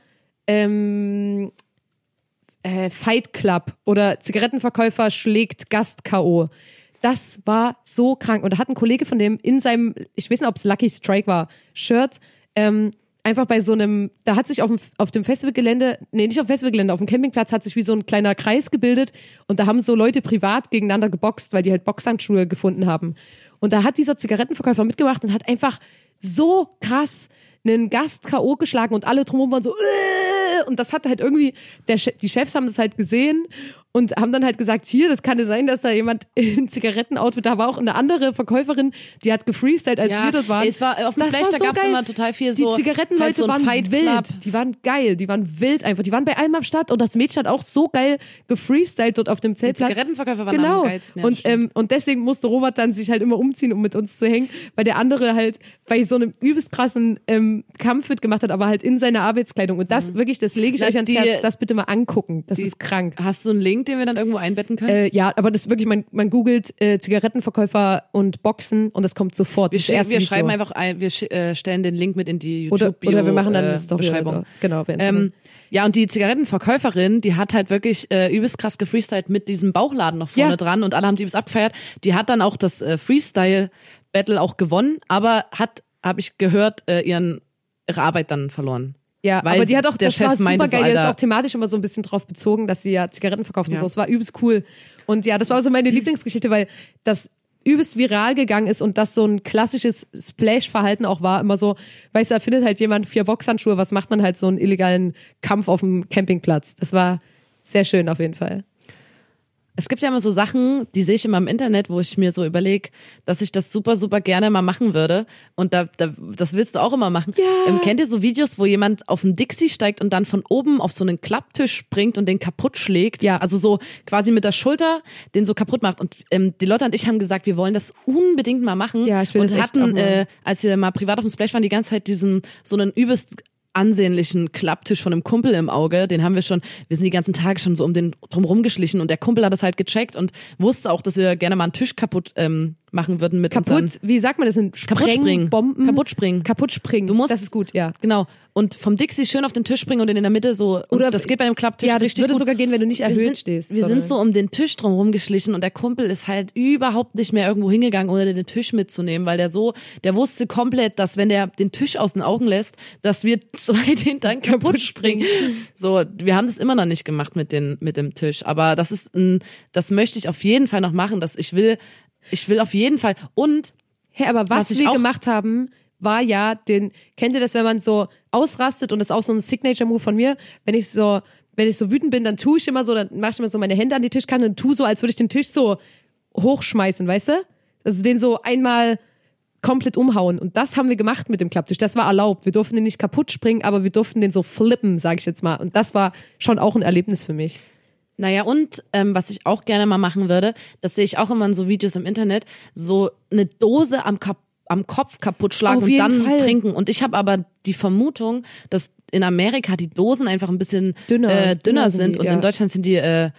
ähm, äh, Fight Club oder Zigarettenverkäufer schlägt Gast K.O. Das war so krank. Und da hat ein Kollege von dem in seinem, ich weiß nicht, ob es Lucky Strike war, Shirt, ähm, einfach bei so einem, da hat sich auf dem, auf dem Festivalgelände, nee, nicht auf dem Festivalgelände, auf dem Campingplatz hat sich wie so ein kleiner Kreis gebildet und da haben so Leute privat gegeneinander geboxt, weil die halt Boxhandschuhe gefunden haben. Und da hat dieser Zigarettenverkäufer mitgemacht und hat einfach so krass einen Gast K.O. geschlagen und alle drumherum waren so, "Äh!" und das hat halt irgendwie, der, die Chefs haben das halt gesehen und haben dann halt gesagt, hier, das kann ja sein, dass da jemand in Zigarettenoutfit, da war auch eine andere Verkäuferin, die hat gefreestylt, als wir dort waren. Es war auf dem war da so gab's geil. immer total viel so. Die Zigarettenleute halt so waren Fight wild. Club. Die waren geil. Die waren wild einfach. Die waren bei allem am Start und das Mädchen hat auch so geil gefreestylt dort auf dem Zeltplatz. Zigarettenverkäufer waren genau. am geilsten, ja, und, ähm, und deswegen musste Robert dann sich halt immer umziehen, um mit uns zu hängen, weil der andere halt bei so einem übelst krassen ähm, Kampffit gemacht hat, aber halt in seiner Arbeitskleidung. Und das wirklich, das lege ich Na, euch ans die- Herz, das bitte mal angucken. Das ist krank. Hast du einen Link, den wir dann irgendwo einbetten können? Äh, ja, aber das ist wirklich, man, man googelt äh, Zigarettenverkäufer und Boxen und das kommt sofort. wir Das wir Video. schreiben einfach ein, wir äh, stellen den Link mit in die YouTube-Bio oder wir machen dann äh, eine Story Beschreibung. so. Genau. Ähm, ja, und die Zigarettenverkäuferin, die hat halt wirklich äh, übelst krass gefreestylt mit diesem Bauchladen noch vorne Ja. dran und alle haben die übelst abgefeiert. Die hat dann auch das äh, Freestyle-Battle auch gewonnen, aber hat, habe ich gehört, äh, ihren, ihre Arbeit dann verloren. Ja, Weil aber die hat auch, das Chef war super geil, die ist Alter- auch thematisch immer so ein bisschen drauf bezogen, dass sie ja Zigaretten verkauft und Ja. so. Es war übelst cool. Und ja, das war so meine Lieblingsgeschichte, weil das übelst viral gegangen ist und das so ein klassisches Splash-Verhalten auch war, immer so, weißt du, da findet halt jemand vier Boxhandschuhe, was macht man halt so einen illegalen Kampf auf dem Campingplatz. Das war sehr schön auf jeden Fall. Es gibt ja immer so Sachen, die sehe ich immer im Internet, wo ich mir so überlege, dass ich das super, super gerne mal machen würde. Und da, da das willst du auch immer machen. Ja. Ähm, kennt ihr so Videos, wo jemand auf einen Dixie steigt und dann von oben auf so einen Klapptisch springt und den kaputt schlägt? Ja. Also so quasi mit der Schulter den so kaputt macht. Und ähm, die Leute und ich haben gesagt, wir wollen das unbedingt mal machen. Ja, ich will und das echt auch hatten, mal. äh, als wir mal privat auf dem Splash waren, die ganze Zeit diesen so einen übelst ansehnlichen Klapptisch von einem Kumpel im Auge. Den haben wir schon, wir sind die ganzen Tage schon so um den drumherum geschlichen und der Kumpel hat das halt gecheckt und wusste auch, dass wir gerne mal einen Tisch kaputt ähm, machen würden mit Kaputt, unseren wie sagt man das? Sind kaputt springen. Bomben? Kaputt springen. Kaputt springen. Du musst- das ist gut, ja. Genau. Und vom Dixie schön auf den Tisch springen und in der Mitte so. Und Oder- das geht bei einem Klapptisch Ja, das richtig würde gut. sogar gehen, wenn du nicht wir erhöht sind, stehst. Wir sind so um den Tisch drumherum geschlichen und der Kumpel ist halt überhaupt nicht mehr irgendwo hingegangen, ohne den Tisch mitzunehmen, weil der so, der wusste komplett, dass wenn der den Tisch aus den Augen lässt, dass wir zwei den dann kaputt springen. So, wir haben das immer noch nicht gemacht mit den, mit dem Tisch, aber das ist ein, das möchte ich auf jeden Fall noch machen, dass ich will, ich will auf jeden Fall und Hä, aber was, Was wir gemacht haben, war ja den, kennt ihr das, wenn man so ausrastet und das ist auch so ein Signature-Move von mir, wenn ich so, wenn ich so wütend bin, dann tue ich immer so, dann mache ich immer so meine Hände an die Tischkante und tue so, als würde ich den Tisch so hochschmeißen, weißt du? Also den so einmal komplett umhauen. Und das haben wir gemacht mit dem Klapptisch. Das war erlaubt. Wir durften den nicht kaputt springen, aber wir durften den so flippen, sage ich jetzt mal. Und das war schon auch ein Erlebnis für mich. Naja, und ähm, was ich auch gerne mal machen würde, das sehe ich auch immer in so Videos im Internet, so eine Dose am, Kap am Kopf kaputt schlagen und dann Fall. trinken. Und ich habe aber die Vermutung, dass in Amerika die Dosen einfach ein bisschen Dünner. äh, dünner, Dünner sind sind die, und ja. in Deutschland sind die äh,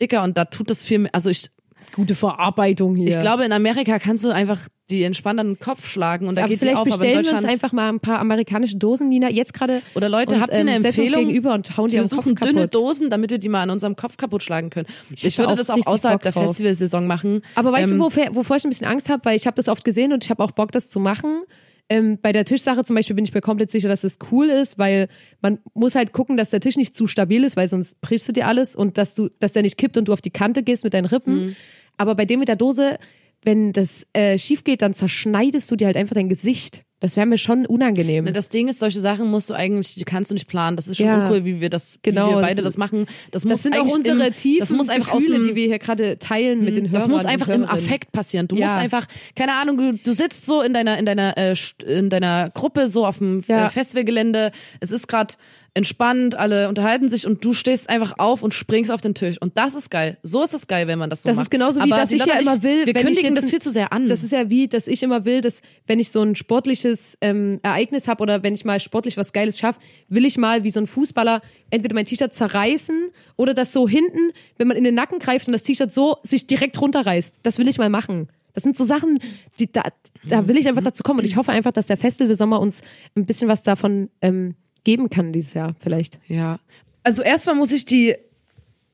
dicker und da tut das viel mehr. Also ich, Gute Verarbeitung hier. ich glaube, in Amerika kannst du einfach die entspannt an den Kopf schlagen und da geht die vielleicht auf, aber in bestellen wir uns Deutschland einfach mal ein paar amerikanische Dosen, Nina. Jetzt gerade. Oder Leute, und, habt ihr eine ähm, setzen uns Empfehlung? gegenüber und hauen die wir am Kopf suchen kaputt. dünne Dosen, damit wir die mal an unserem Kopf kaputt schlagen können. Ich, hätte würde das auch außerhalb der. Festivalsaison machen. Aber weißt Ähm, du, wovor, wovor ich ein bisschen Angst habe? Weil ich habe das oft gesehen und ich habe auch Bock, das zu machen. Ähm, bei der Tischsache zum Beispiel bin ich mir komplett sicher, dass es cool ist, weil man muss halt gucken, dass der Tisch nicht zu stabil ist, weil sonst brichst du dir alles und dass du, dass der nicht kippt und du auf die Kante gehst mit deinen Rippen. Mhm. Aber bei dem mit der Dose, wenn das äh, schief geht, dann zerschneidest du dir halt einfach dein Gesicht. Das wäre mir schon unangenehm. Ne, Das Ding ist, solche Sachen musst du eigentlich, die kannst du nicht planen. Das ist schon Ja. uncool, wie wir das, Genau, wie wir beide das- machen. Das, muss das sind auch unsere im, tiefen das muss einfach aus Gefühle, dem, die wir hier gerade teilen mit den Hörern. das muss einfach im. Affekt passieren. Du Ja. musst einfach, keine Ahnung, du, du sitzt so in deiner, in deiner, äh, in deiner Gruppe so auf dem Ja. äh, Festivalgelände. Es ist gerade entspannt, alle unterhalten sich und du stehst einfach auf und springst auf den Tisch. Und das ist geil. So ist das geil, wenn man das so Das macht. ist genauso wie, Aber dass ich ja immer will, wir wenn ich kündigen jetzt das viel zu sehr an. Das ist ja wie, dass ich immer will, dass wenn ich so ein sportliches ähm, Ereignis habe oder wenn ich mal sportlich was Geiles schaffe, will ich mal wie so ein Fußballer entweder mein T-Shirt zerreißen oder das so hinten, wenn man in den Nacken greift und das T-Shirt so sich direkt runterreißt. Das will ich mal machen. Das sind so Sachen, die, da, da will ich einfach dazu kommen und ich hoffe einfach, dass der Festival Sommer uns ein bisschen was davon ähm, geben kann dieses Jahr vielleicht. ja. Also erstmal muss ich die.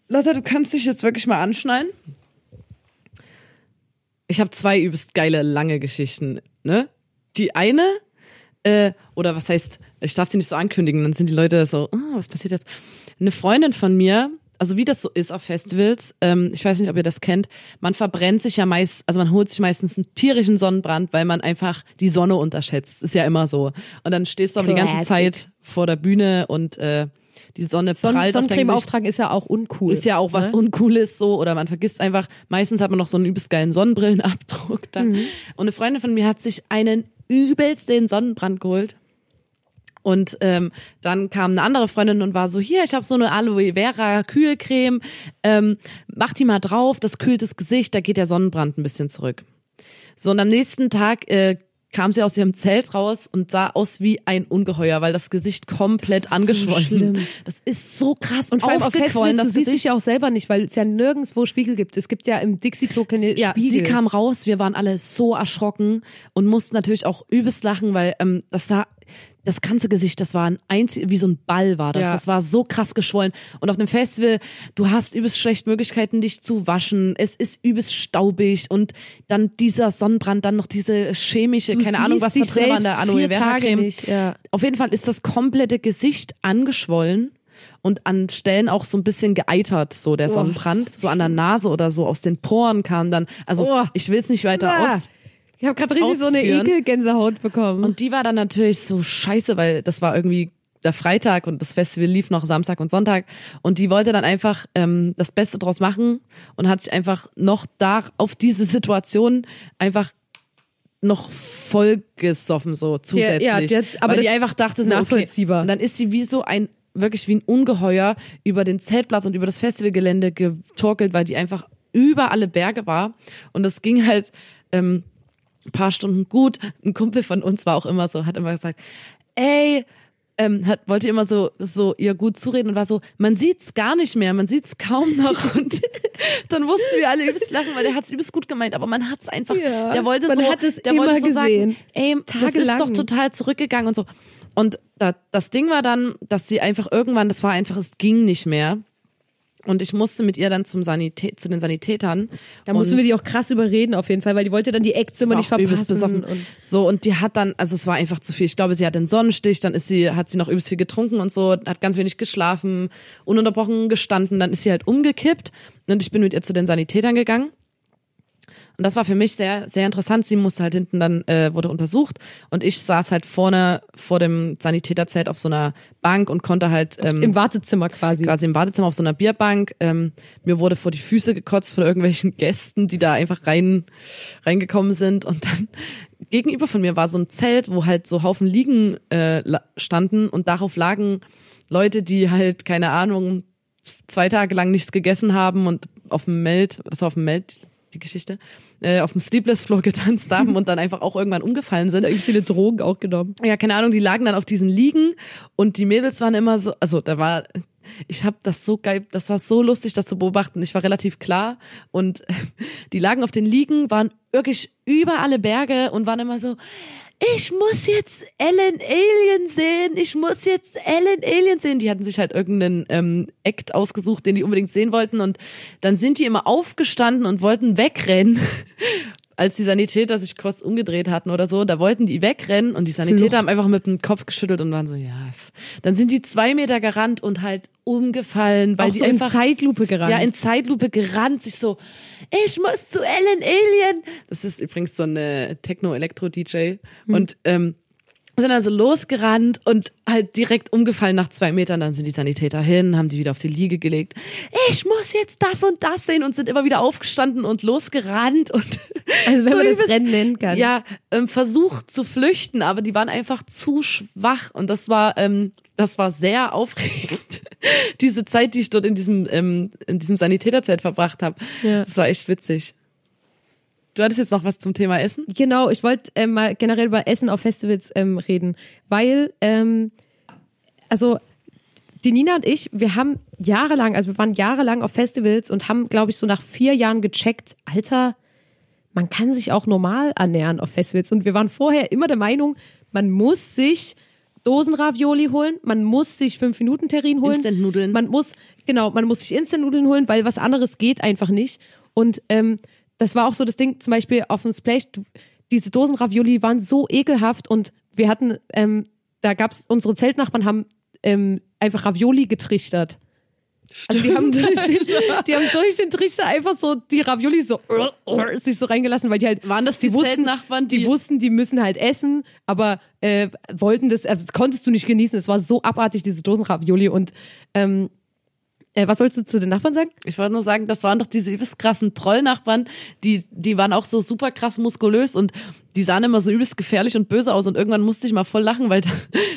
Lotta, du kannst dich jetzt wirklich mal anschneiden. Ich habe zwei übelst geile lange Geschichten. Ne? Die eine, äh, oder was heißt, ich darf sie nicht so ankündigen, dann sind die Leute so, ah, was passiert jetzt? Eine Freundin von mir, also wie das so ist auf Festivals, ähm, ich weiß nicht, ob ihr das kennt, man verbrennt sich ja meist, also man holt sich meistens einen tierischen Sonnenbrand, weil man einfach die Sonne unterschätzt. Ist ja immer so. Und dann stehst du aber die ganze. Zeit vor der Bühne und äh, die Sonne Sonn prallt auf dein Sonnencreme auftragen ist ja auch uncool. Ist ja auch was ne? Uncooles so oder man vergisst einfach, meistens hat man noch so einen übelst geilen Sonnenbrillenabdruck dann. Mhm. Und eine Freundin von mir hat sich einen übelst den Sonnenbrand geholt. Und ähm, dann kam eine andere Freundin und war so, hier, ich habe so eine Aloe Vera Kühlcreme, ähm, mach die mal drauf, das kühlt das Gesicht, da geht der Sonnenbrand ein bisschen zurück. So, und am nächsten Tag äh, kam sie aus ihrem Zelt raus und sah aus wie ein Ungeheuer, weil das Gesicht komplett so angeschwollen. schlimm. das ist so krass Und vor allem auf aufgequollen, das siehst dich Gesicht. ja auch selber nicht, weil es ja nirgendwo Spiegel gibt. Es gibt ja im Dixie-Klo keine Ja, Spiegel. sie kam raus, wir waren alle so erschrocken und mussten natürlich auch übelst lachen, weil ähm, das sah das ganze Gesicht, das war ein einzig, wie so ein Ball war das. Ja. Das war so krass geschwollen. Und auf einem Festival, du hast übelst schlecht Möglichkeiten, dich zu waschen. Es ist übelst staubig und dann dieser Sonnenbrand, dann noch diese chemische, Du keine Ahnung, was da drin war in der Aloe Vera Creme. nicht, ja. Auf jeden Fall ist das komplette Gesicht angeschwollen. und an Stellen auch so ein bisschen geeitert, so der Sonnenbrand, so an der Nase oder so aus den Poren kam dann. Also Oh. ich will es nicht weiter Ah. aus. Ich habe gerade richtig so eine Ausführen. Ekelgänsehaut bekommen. Und die war dann natürlich so scheiße, weil das war irgendwie der Freitag und das Festival lief noch Samstag und Sonntag. Und die wollte dann einfach ähm, das Beste draus machen und hat sich einfach noch da auf diese Situation einfach noch voll gesoffen, so zusätzlich. ja, jetzt- aber weil die einfach dachte, so, nachvollziehbar. Okay. Und dann ist sie wie so ein, wirklich wie ein Ungeheuer über den Zeltplatz und über das Festivalgelände getorkelt, weil die einfach über alle Berge war. Und das ging halt ähm, ein paar Stunden gut. Ein Kumpel von uns war auch immer so, hat immer gesagt, ey, ähm, hat, wollte immer so, so ihr gut zureden und war so, man sieht's gar nicht mehr, man sieht's kaum noch und dann mussten wir alle übelst lachen, weil der hat's übelst gut gemeint, aber man hat's einfach, Ja, der wollte so, hat es der wollte so gesehen. sagen, ey, das ist Tagelang. doch total zurückgegangen und so. Und da, das Ding war dann, dass sie einfach irgendwann, das war einfach, es ging nicht mehr. Und ich musste mit ihr dann zum Sanität, zu den Sanitätern. da mussten wir die auch krass überreden auf jeden Fall, weil die wollte dann die Eckzimmer nicht verpassen. besoffen. Und so, und die hat dann, also es war einfach zu viel. Ich glaube, sie hat den Sonnenstich, dann ist sie, hat sie noch übelst viel getrunken und so, hat ganz wenig geschlafen, ununterbrochen gestanden, dann ist sie halt umgekippt und ich bin mit ihr zu den Sanitätern gegangen. Und das war für mich sehr, sehr interessant. Sie musste halt hinten dann, äh, wurde untersucht und ich saß halt vorne vor dem Sanitäterzelt auf so einer Bank und konnte halt ähm, Im Wartezimmer quasi. quasi im Wartezimmer auf so einer Bierbank. Ähm, mir wurde vor die Füße gekotzt von irgendwelchen Gästen, die da einfach rein reingekommen sind. Und dann gegenüber von mir war so ein Zelt, wo halt so Haufen Liegen äh, standen und darauf lagen Leute, die halt, keine Ahnung, zwei Tage lang nichts gegessen haben und auf dem Meld, das war auf dem Meld, die Geschichte, äh, auf dem Sleepless Floor getanzt haben und dann einfach auch irgendwann umgefallen sind. Da übelst viele Drogen auch genommen. Ja, keine Ahnung, die lagen dann auf diesen Liegen und die Mädels waren immer so, also da war, ich habe das so geil, das war so lustig, das zu beobachten. Ich war relativ klar und die lagen auf den Liegen, waren wirklich über alle Berge und waren immer so, ich muss jetzt Ellen Alien sehen, ich muss jetzt Ellen Alien sehen. Die hatten sich halt irgendeinen ähm, Act ausgesucht, den die unbedingt sehen wollten und dann sind die immer aufgestanden und wollten wegrennen. Als die Sanitäter sich kurz umgedreht hatten oder so, da wollten die wegrennen und die Sanitäter Flucht. haben einfach mit dem Kopf geschüttelt und waren so, ja. Dann sind die zwei Meter gerannt und halt umgefallen, weil auch die so einfach in Zeitlupe gerannt. ja, in Zeitlupe gerannt, sich so, ich muss zu Ellen Alien. Das ist übrigens so eine Techno-Elektro-DJ. Hm. Und ähm, sind also losgerannt und halt direkt umgefallen nach zwei Metern. Dann sind die Sanitäter hin, haben die wieder auf die Liege gelegt. Ich muss jetzt das und das sehen und sind immer wieder aufgestanden und losgerannt und Also wenn so man das übelst- Rennen nennen kann. Ja, ähm, versucht zu flüchten, aber die waren einfach zu schwach und das war ähm, das war sehr aufregend. Diese Zeit, die ich dort in diesem ähm, in diesem Sanitäterzelt verbracht habe, Ja. das war echt witzig. Du hattest jetzt noch was zum Thema Essen? Genau, ich wollte ähm, mal generell über Essen auf Festivals ähm, reden, weil, ähm, also die Nina und ich, wir haben jahrelang, also wir waren jahrelang auf Festivals und haben, glaube ich, so nach vier Jahren gecheckt, Alter, man kann sich auch normal ernähren auf Festivals. Und wir waren vorher immer der Meinung, man muss sich Dosenravioli holen, man muss sich 5-Minuten-Terrinen holen. Instant-Nudeln. Man muss, genau, man muss sich Instant-Nudeln holen, weil was anderes geht einfach nicht. Und ähm, das war auch so das Ding, zum Beispiel auf dem Splash, diese Dosenravioli waren so ekelhaft und wir hatten, ähm, da gab's, unsere Zeltnachbarn haben ähm, einfach Ravioli getrichtert. Also die haben, durch den, die haben durch den Trichter einfach so die Ravioli so sich so reingelassen, weil die halt Waren das die wussten, Zeltnachbarn, die, die- wussten, die müssen halt essen, aber äh, wollten das, äh, das konntest du nicht genießen. Es war so abartig diese Dosenravioli und ähm, äh, was wolltest du zu den Nachbarn sagen? Ich wollte nur sagen, das waren doch diese übelst krassen Prollnachbarn, die, die waren auch so super krass muskulös und die sahen immer so übelst gefährlich und böse aus und irgendwann musste ich mal voll lachen, weil da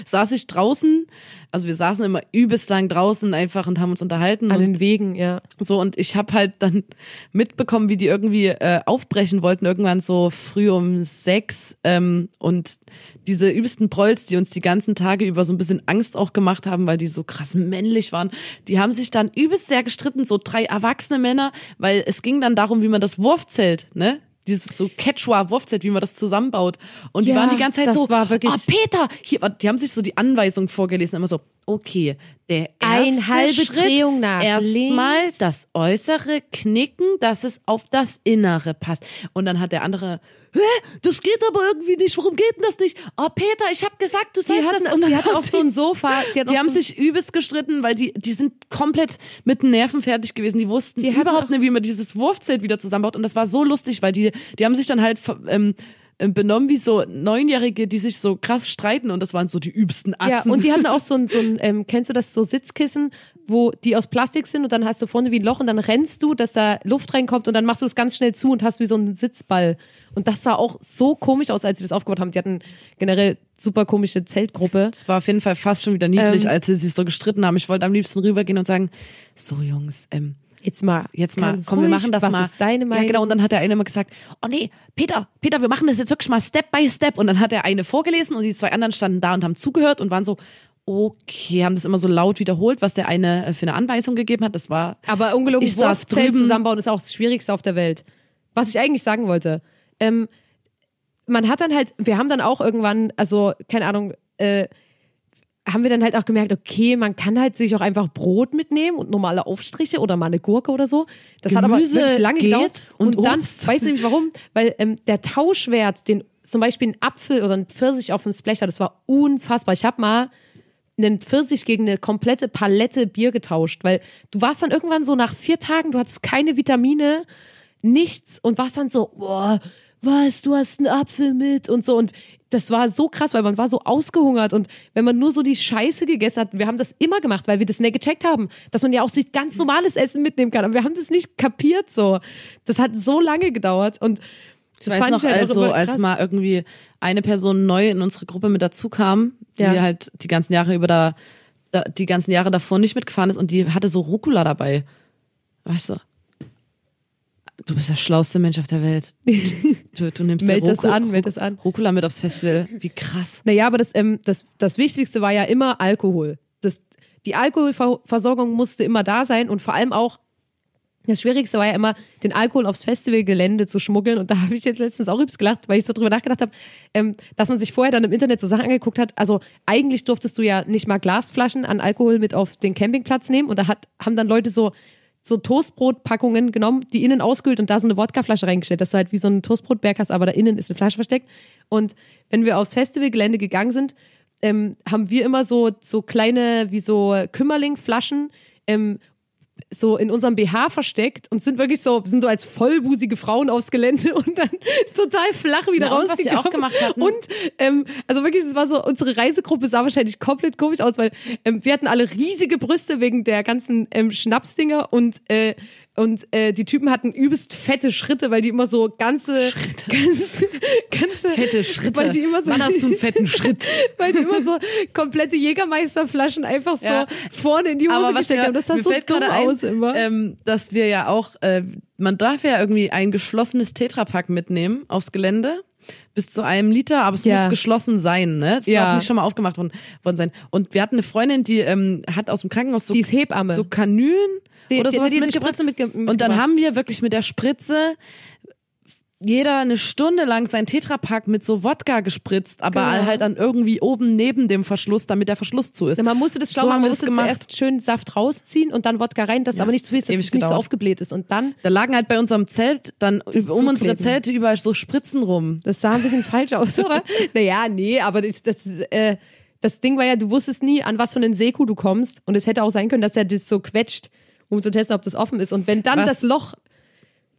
saß ich draußen, also wir saßen immer übelst lang draußen einfach und haben uns unterhalten An den Wegen, ja. so und ich habe halt dann mitbekommen, wie die irgendwie äh, aufbrechen wollten, irgendwann so früh um sechs ähm, und diese übelsten Prolls, die uns die ganzen Tage über so ein bisschen Angst auch gemacht haben, weil die so krass männlich waren, die haben sich dann übelst sehr gestritten, so drei erwachsene Männer, weil es ging dann darum, wie man das Wurfzelt, ne? Dieses so Quechua-Wurfzelt, wie man das zusammenbaut. Und die Ja, waren die ganze Zeit so, war wirklich- oh Peter, hier, die haben sich so die Anweisung vorgelesen, immer so, okay, der Ein erste halbe Schritt, Drehung nach erstmal das Äußere knicken, dass es auf das Innere passt. Und dann hat der andere, hä, das geht aber irgendwie nicht, warum geht denn das nicht? Oh, Peter, ich habe gesagt, du Die sollst hatten, das. Und dann die hatten auch haben so ein Sofa. Die, die haben so, sich übelst gestritten, weil die, die sind komplett mit den Nerven fertig gewesen. Die wussten Die überhaupt nicht, wie man dieses Wurfzelt wieder zusammenbaut. Und das war so lustig, weil die, die haben sich dann halt ähm, benommen wie so Neunjährige, die sich so krass streiten. Und das waren so die übsten Ja, Atzen. und die hatten auch so ein, so ein ähm, kennst du das, so Sitzkissen, wo die aus Plastik sind und dann hast du vorne wie ein Loch und dann rennst du, dass da Luft reinkommt und dann machst du es ganz schnell zu und hast wie so einen Sitzball. Und das sah auch so komisch aus, als sie das aufgebaut haben. Die hatten generell super komische Zeltgruppe. Es war auf jeden Fall fast schon wieder niedlich, Ähm, als sie sich so gestritten haben. Ich wollte am liebsten rübergehen und sagen, so Jungs, ähm, Jetzt mal, jetzt mal, komm, wir ruhig, machen das was mal. ist deine Meinung? Ja, genau. Und dann hat der eine immer gesagt, oh nee, Peter, Peter, wir machen das jetzt wirklich mal Step by Step. Und dann hat der eine vorgelesen und die zwei anderen standen da und haben zugehört und waren so, okay, haben das immer so laut wiederholt, was der eine äh, für eine Anweisung gegeben hat. Das war, Aber ungelogen, Ich saß drüben. zusammenbauen ist auch das Schwierigste auf der Welt. Was ich eigentlich sagen wollte. Ähm, man hat dann halt, wir haben dann auch irgendwann, also keine Ahnung, äh, haben wir dann halt auch gemerkt, okay, man kann halt sich auch einfach Brot mitnehmen und normale Aufstriche oder mal eine Gurke oder so. Das hat aber Gemüse wirklich lange geht gedauert. und Und, dann, weißt du nämlich warum? Weil ähm, der Tauschwert, den zum Beispiel ein Apfel oder ein Pfirsich auf dem Splash hat, das war unfassbar. Ich habe mal einen Pfirsich gegen eine komplette Palette Bier getauscht, weil du warst dann irgendwann so nach vier Tagen, du hattest keine Vitamine, nichts und warst dann so, boah, was, du hast einen Apfel mit und so und das war so krass, weil man war so ausgehungert und wenn man nur so die Scheiße gegessen hat, wir haben das immer gemacht, weil wir das nicht gecheckt haben, dass man ja auch sich ganz normales Essen mitnehmen kann, aber wir haben das nicht kapiert so. Das hat so lange gedauert und ich das weiß fand noch, halt also, als mal irgendwie eine Person neu in unsere Gruppe mit dazu kam, die Ja. halt die ganzen Jahre über da, da, die ganzen Jahre davor nicht mitgefahren ist und die hatte so Rucola dabei. Weißt du? Du bist der schlauste Mensch auf der Welt. Du, du nimmst Meld das Rucola- an, meld das an. Rucola mit aufs Festival. Wie krass. Naja, aber das, ähm, das, das Wichtigste war ja immer Alkohol. Das, die Alkoholversorgung musste immer da sein und vor allem auch, das Schwierigste war ja immer, den Alkohol aufs Festivalgelände zu schmuggeln. Und da habe ich jetzt letztens auch übelst gelacht, weil ich so drüber nachgedacht habe, ähm, dass man sich vorher dann im Internet so Sachen angeguckt hat. Also eigentlich durftest du ja nicht mal Glasflaschen an Alkohol mit auf den Campingplatz nehmen. Und da hat, haben dann Leute so, so Toastbrotpackungen genommen, die innen ausgekühlt und da so eine Wodkaflasche reingestellt, dass du halt wie so ein Toastbrotberg hast, aber da innen ist eine Flasche versteckt. Und wenn wir aufs Festivalgelände gegangen sind, ähm, haben wir immer so, so kleine, wie so Kümmerlingflaschen ähm, so in unserem BH versteckt und sind wirklich so, sind so als vollbusige Frauen aufs Gelände und dann total flach wieder Na, und was rausgekommen. auch gemacht hatten? Und ähm, also wirklich, es war so, unsere Reisegruppe sah wahrscheinlich komplett komisch aus, weil ähm, wir hatten alle riesige Brüste wegen der ganzen ähm, Schnapsdinger und äh, und äh, die Typen hatten übelst fette Schritte, weil die immer so ganze, ganze, ganze Fette Schritte. weil die immer so, Wann hast du einen fetten Schritt? weil die immer so komplette Jägermeisterflaschen einfach so Ja. vorne in die Hose Aber gesteckt mir, haben. Das sah so dumm gerade ein, aus immer. Ähm, dass wir ja auch, äh, man darf ja irgendwie ein geschlossenes Tetrapack mitnehmen aufs Gelände. Bis zu einem Liter, aber es Ja. muss geschlossen sein, ne? Es Ja. darf nicht schon mal aufgemacht worden, worden sein. Und wir hatten eine Freundin, die ähm, hat aus dem Krankenhaus so, Die ist Hebamme. so Kanülen Die- oder die- sowas die eine mitgebracht. Spritze mitge- Und dann mitgebracht. haben wir wirklich mit der Spritze jeder eine Stunde lang sein Tetrapack mit so Wodka gespritzt, aber Genau. halt dann irgendwie oben neben dem Verschluss, damit der Verschluss zu ist. Na, man musste das schlau So machen, man musste gemacht. zuerst schön Saft rausziehen und dann Wodka rein, dass aber nicht zu viel ist, dass ewig es nicht so gedauert. aufgebläht ist. Und dann, Da lagen halt bei unserem Zelt dann um unsere Zukleben. Zelte überall so Spritzen rum. das sah ein bisschen falsch aus, oder? Naja, nee, aber das, das, äh, das Ding war ja, du wusstest nie, an was für einen Seekuh du kommst. Und es hätte auch sein können, dass er das so quetscht, um zu testen, ob das offen ist. Und wenn dann Was? das Loch,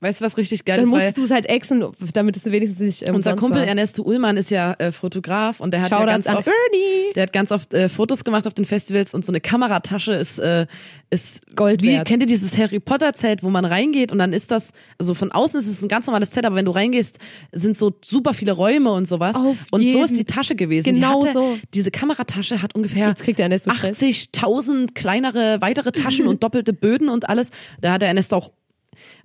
Weißt du, was richtig geil dann ist? Weil musst du es halt exen, damit es wenigstens nicht ähm, unser Kumpel war. Ernesto Ullmann ist ja äh, Fotograf und der hat ja ganz an oft, Ernie. der hat ganz oft äh, Fotos gemacht auf den Festivals und so eine Kameratasche ist äh, ist Gold Wie wert. kennt ihr dieses Harry Potter Zelt, wo man reingeht und dann ist das also von außen ist es ein ganz normales Zelt, aber wenn du reingehst, sind so super viele Räume und sowas Auf und so jeden- ist die Tasche gewesen. Genau die hatte, so. Diese Kameratasche hat ungefähr Jetzt kriegt der Ernesto Stress. 80.000 kleinere weitere Taschen und doppelte Böden und alles. Da hat der Ernesto auch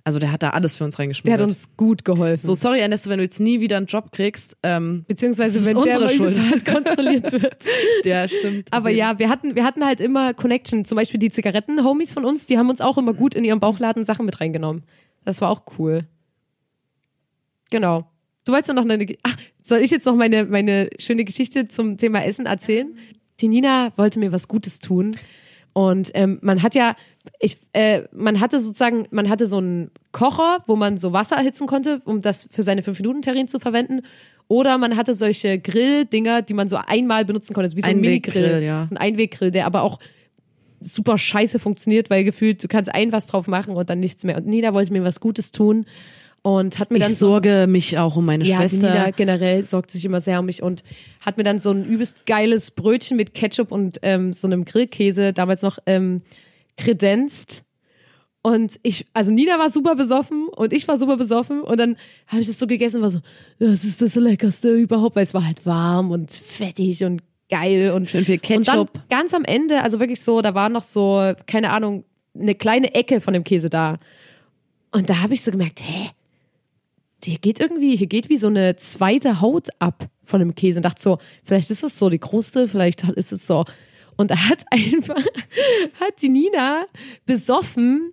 also der hat da alles für uns Der reingeschmuggelt. hat uns gut geholfen. So, sorry, Ernesto, wenn du jetzt nie wieder einen Job kriegst. Ähm, Beziehungsweise, wenn der Schuld. halt kontrolliert wird. der stimmt. Aber ja, wir hatten, wir hatten halt immer Connection. Zum Beispiel die Zigaretten-Homies von uns, die haben uns auch immer gut in ihrem Bauchladen Sachen mit reingenommen. Das war auch cool. Genau. Du wolltest doch noch eine, ach, soll ich jetzt noch meine, meine schöne Geschichte zum Thema Essen erzählen? die Nina wollte mir was Gutes tun. Und ähm, man hat ja, ich, äh, man hatte sozusagen, man hatte so einen Kocher, wo man so Wasser erhitzen konnte, um das für seine 5-Minuten-Terrinen zu verwenden. Oder man hatte solche Grilldinger, die man so einmal benutzen konnte, wie so ein Einweggrill, Mini-Grill. ja. So ein Einweggrill, der aber auch super scheiße funktioniert, weil gefühlt, du kannst ein was drauf machen und dann nichts mehr. Und Nina wollte mir was Gutes tun und hat mir dann Ich so sorge mich auch um meine ja, Schwester. Nina generell sorgt sich immer sehr um mich und hat mir dann so ein übelst geiles Brötchen mit Ketchup und ähm, so einem Grillkäse damals noch ähm, kredenzt. Und ich, also Nina war super besoffen und ich war super besoffen und dann habe ich das so gegessen und war so, das ist das Leckerste überhaupt, weil es war halt warm und fettig und geil und Schön viel Und dann Ketchup. ganz am Ende, also wirklich so, da war noch so, keine Ahnung, eine kleine Ecke von dem Käse da. Und da habe ich so gemerkt, hä? Hier geht irgendwie, hier geht wie so eine zweite Haut ab von dem Käse und dachte so, vielleicht ist das so die Kruste, vielleicht ist es so. Und da hat einfach, hat die Nina besoffen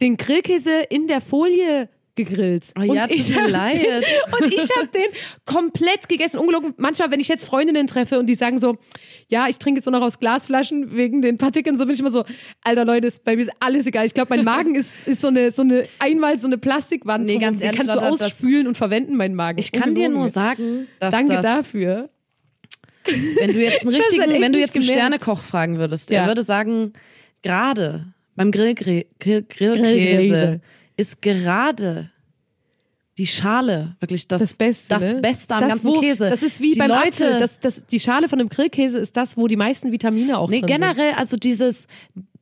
den Grillkäse in der Folie gegrillt. Oh ja, und ich hab leid. Den, und ich habe den komplett gegessen. Ungelogen. Manchmal, wenn ich jetzt Freundinnen treffe und die sagen so, ja, ich trinke jetzt nur noch aus Glasflaschen wegen den Partikeln, so bin ich immer so, alter Leute, ist, bei mir ist alles egal. Ich glaube, mein Magen ist, ist so eine, so eine, einmal so eine Plastikwand. Nee, ganz ehrlich, kannst du ausspülen und verwenden, meinen Magen. Ich kann dir Ungelogen. nur sagen, dass Danke das, dafür. Wenn du jetzt einen richtigen, wenn du jetzt einen. Sternekoch fragen würdest, Ja. er würde sagen, gerade beim Grillgre Grill Grillkäse Grillkäse. ist gerade die Schale wirklich das, Das Beste. das ne? Beste am das, ganzen wo, Käse. Das ist wie die beim Leute, Apfel. Das, das, die Schale von dem Grillkäse ist das, wo die meisten Vitamine auch Nee, drin sind. generell, also dieses,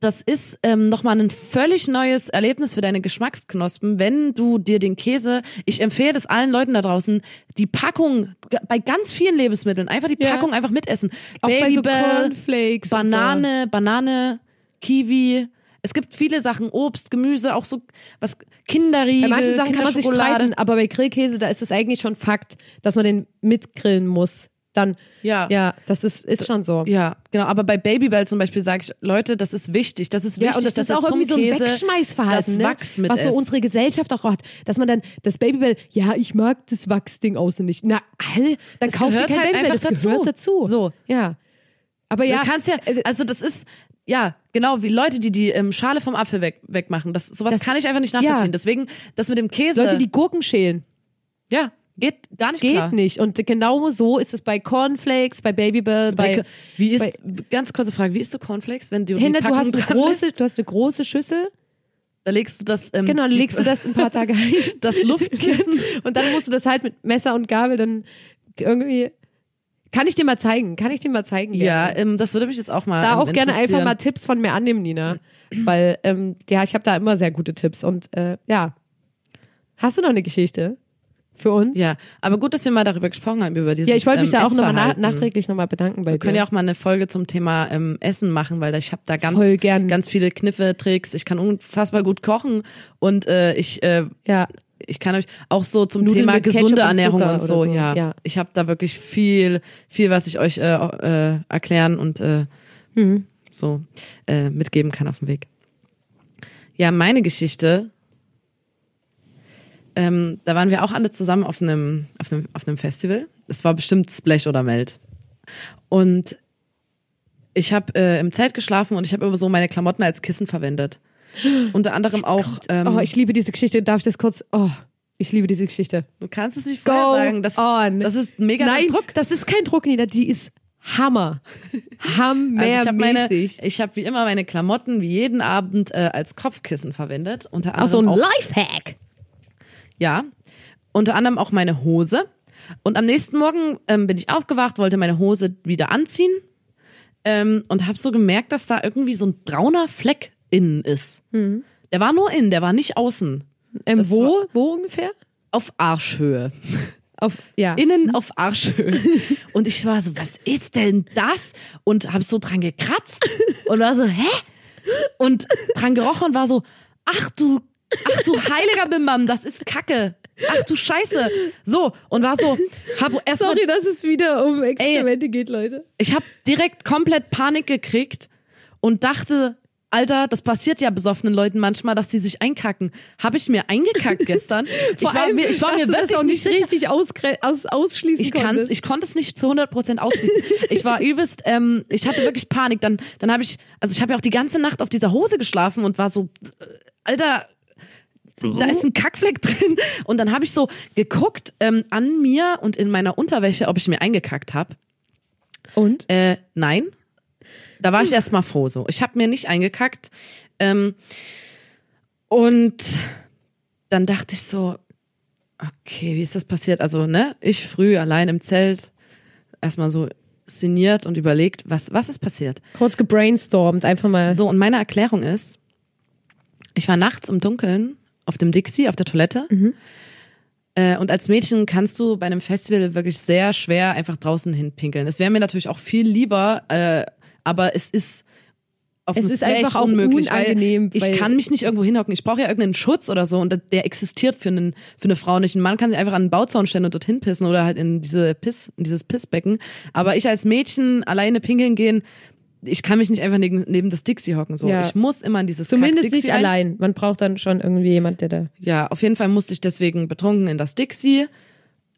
das ist ähm, nochmal ein völlig neues Erlebnis für deine Geschmacksknospen, wenn du dir den Käse, ich empfehle das allen Leuten da draußen, die Packung, bei ganz vielen Lebensmitteln, einfach die Ja. Packung einfach mitessen. Auch bei so Cornflakes Banane, Banane, Kiwi. Es gibt viele Sachen, Obst, Gemüse, auch so was Kinderriegel, Bei manchen Sachen kann man sich streiten, aber bei Grillkäse, da ist es eigentlich schon Fakt, dass man den mitgrillen muss. Dann, Ja. ja, das ist, ist schon so. Ja, genau. Aber bei Babybel zum Beispiel sage ich, Leute, das ist wichtig. Das ist wichtig, Ja, und das dass ist auch irgendwie so ein Käse Wegschmeißverhalten, das ne? Wachs mit was so isst. unsere Gesellschaft auch hat, dass man dann das Babybell, ja, ich mag das Wachsding außen nicht. Na, all, dann Das kauf dir gehört kein halt Babybell, das gehört dazu. dazu. So. Ja. Aber ja, du kannst ja, also das ist, ja, genau, wie Leute, die die ähm, Schale vom Apfel weg, wegmachen. Das, sowas Das- kann ich einfach nicht nachvollziehen. ja. Deswegen, das mit dem Käse. Leute, die Gurken schälen, ja, geht gar nicht geht klar. nicht. Und genau so ist es bei Cornflakes, bei Babybell, bei, Bei, wie ist, ganz kurze Frage, wie isst du Cornflakes, wenn du Hinter, die du hast eine große, lässt? du hast eine große Schüssel, Da legst du das, ähm, genau, dann die- legst du das ein paar Tage ein. das Luftkissen. Und dann musst du das halt mit Messer und Gabel dann irgendwie. Kann ich dir mal zeigen? Kann ich dir mal zeigen? ja, ähm, das würde mich jetzt auch mal Da ähm, auch gerne einfach mal Tipps von mir annehmen, Nina. Weil, ähm, ja, ich habe da immer sehr gute Tipps. Und äh, ja. Hast du noch eine Geschichte für uns? Ja, aber gut, dass wir mal darüber gesprochen haben, über dieses Ja, ich wollte mich ähm, da auch nochmal na nachträglich nochmal bedanken bei Wir können dir. ja auch mal eine Folge zum Thema ähm, Essen machen, weil ich habe da ganz, ganz viele Kniffe, Tricks. Ich kann unfassbar gut kochen und äh, ich, äh, ja. Ich kann euch auch so zum Nudeln Thema gesunde und Ernährung und so, so, ja. ja. Ich habe da wirklich viel, viel, was ich euch äh, äh, erklären und äh, Mhm. so äh, mitgeben kann auf dem Weg. Ja, meine Geschichte. Ähm, da waren wir auch alle zusammen auf einem, auf einem, auf einem Festival. Es war bestimmt Splash oder Melt. Und ich habe äh, im Zelt geschlafen und ich habe immer so meine Klamotten als Kissen verwendet. Unter anderem auch. Ähm, oh, ich liebe diese Geschichte. Darf ich das kurz? Oh, ich liebe diese Geschichte. du kannst es nicht Go vorher sagen. Das, on. das ist mega Nein, Druck. das ist kein Druck, Nina. Die ist Hammer. Also ich habe habe wie immer meine Klamotten wie jeden Abend äh, als Kopfkissen verwendet. Unter Ach so, anderem ein auch Lifehack. Ja, unter anderem auch meine Hose. Und am nächsten Morgen ähm, bin ich aufgewacht, wollte meine Hose wieder anziehen ähm, und habe so gemerkt, dass da irgendwie so ein brauner Fleck innen ist. Der war nur innen, der war nicht außen. Ähm, Das wo, war- wo ungefähr? Auf Arschhöhe. Auf, ja. Innen auf Arschhöhe. Und ich war so, was ist denn das? Und habe so dran gekratzt und war so, hä? Und dran gerochen und war so, ach du, ach du heiliger Bimbam, das ist Kacke. Ach du Scheiße. So, und war so, hab erstmal Sorry, dass es wieder um Experimente geht, Leute. ich habe direkt komplett Panik gekriegt und dachte, Alter, das passiert ja besoffenen Leuten manchmal, dass sie sich einkacken. Habe ich mir eingekackt gestern? Vor ich war allem, mir, ich war dass mir das auch nicht sicher. richtig ausgre- aus, ausschließen Ich kann's, ich konnte es nicht zu 100 Prozent ausschließen. ich war übelst, ähm, ich hatte wirklich Panik. Dann, dann habe ich, also ich habe ja auch die ganze Nacht auf dieser Hose geschlafen und war so, äh, Alter, da ist ein Kackfleck drin. Und dann habe ich so geguckt ähm, an mir und in meiner Unterwäsche, ob ich mir eingekackt habe. Und? Äh, nein. Da war ich erstmal froh so. Ich habe mir nicht eingekackt. Ähm, und dann dachte ich so, okay, wie ist das passiert? Also, ne, ich früh allein im Zelt, erstmal so sinniert und überlegt, was, was ist passiert? Kurz gebrainstormt, einfach mal. So, und meine Erklärung ist, ich war nachts im Dunkeln auf dem Dixie, auf der Toilette. Äh, und als Mädchen kannst du bei einem Festival wirklich sehr schwer einfach draußen hinpinkeln. Es wäre mir natürlich auch viel lieber, äh, aber es ist auf Es ist einfach auch unmöglich, unangenehm, Weil ich weil- kann mich nicht irgendwo hinhocken. Ich brauche ja irgendeinen Schutz oder so und der existiert für, einen, für eine Frau nicht. Ein Mann kann sich einfach an den Bauzaun stellen und dorthin pissen oder halt in diese Piss, in dieses Pissbecken. Aber ich als Mädchen alleine pinkeln gehen, ich kann mich nicht einfach neben, neben das Dixie hocken. So. Ja. Ich muss immer in dieses Zumindest nicht allein. Man braucht dann schon irgendwie jemand, der da. Ja, auf jeden Fall musste ich deswegen betrunken in das Dixie.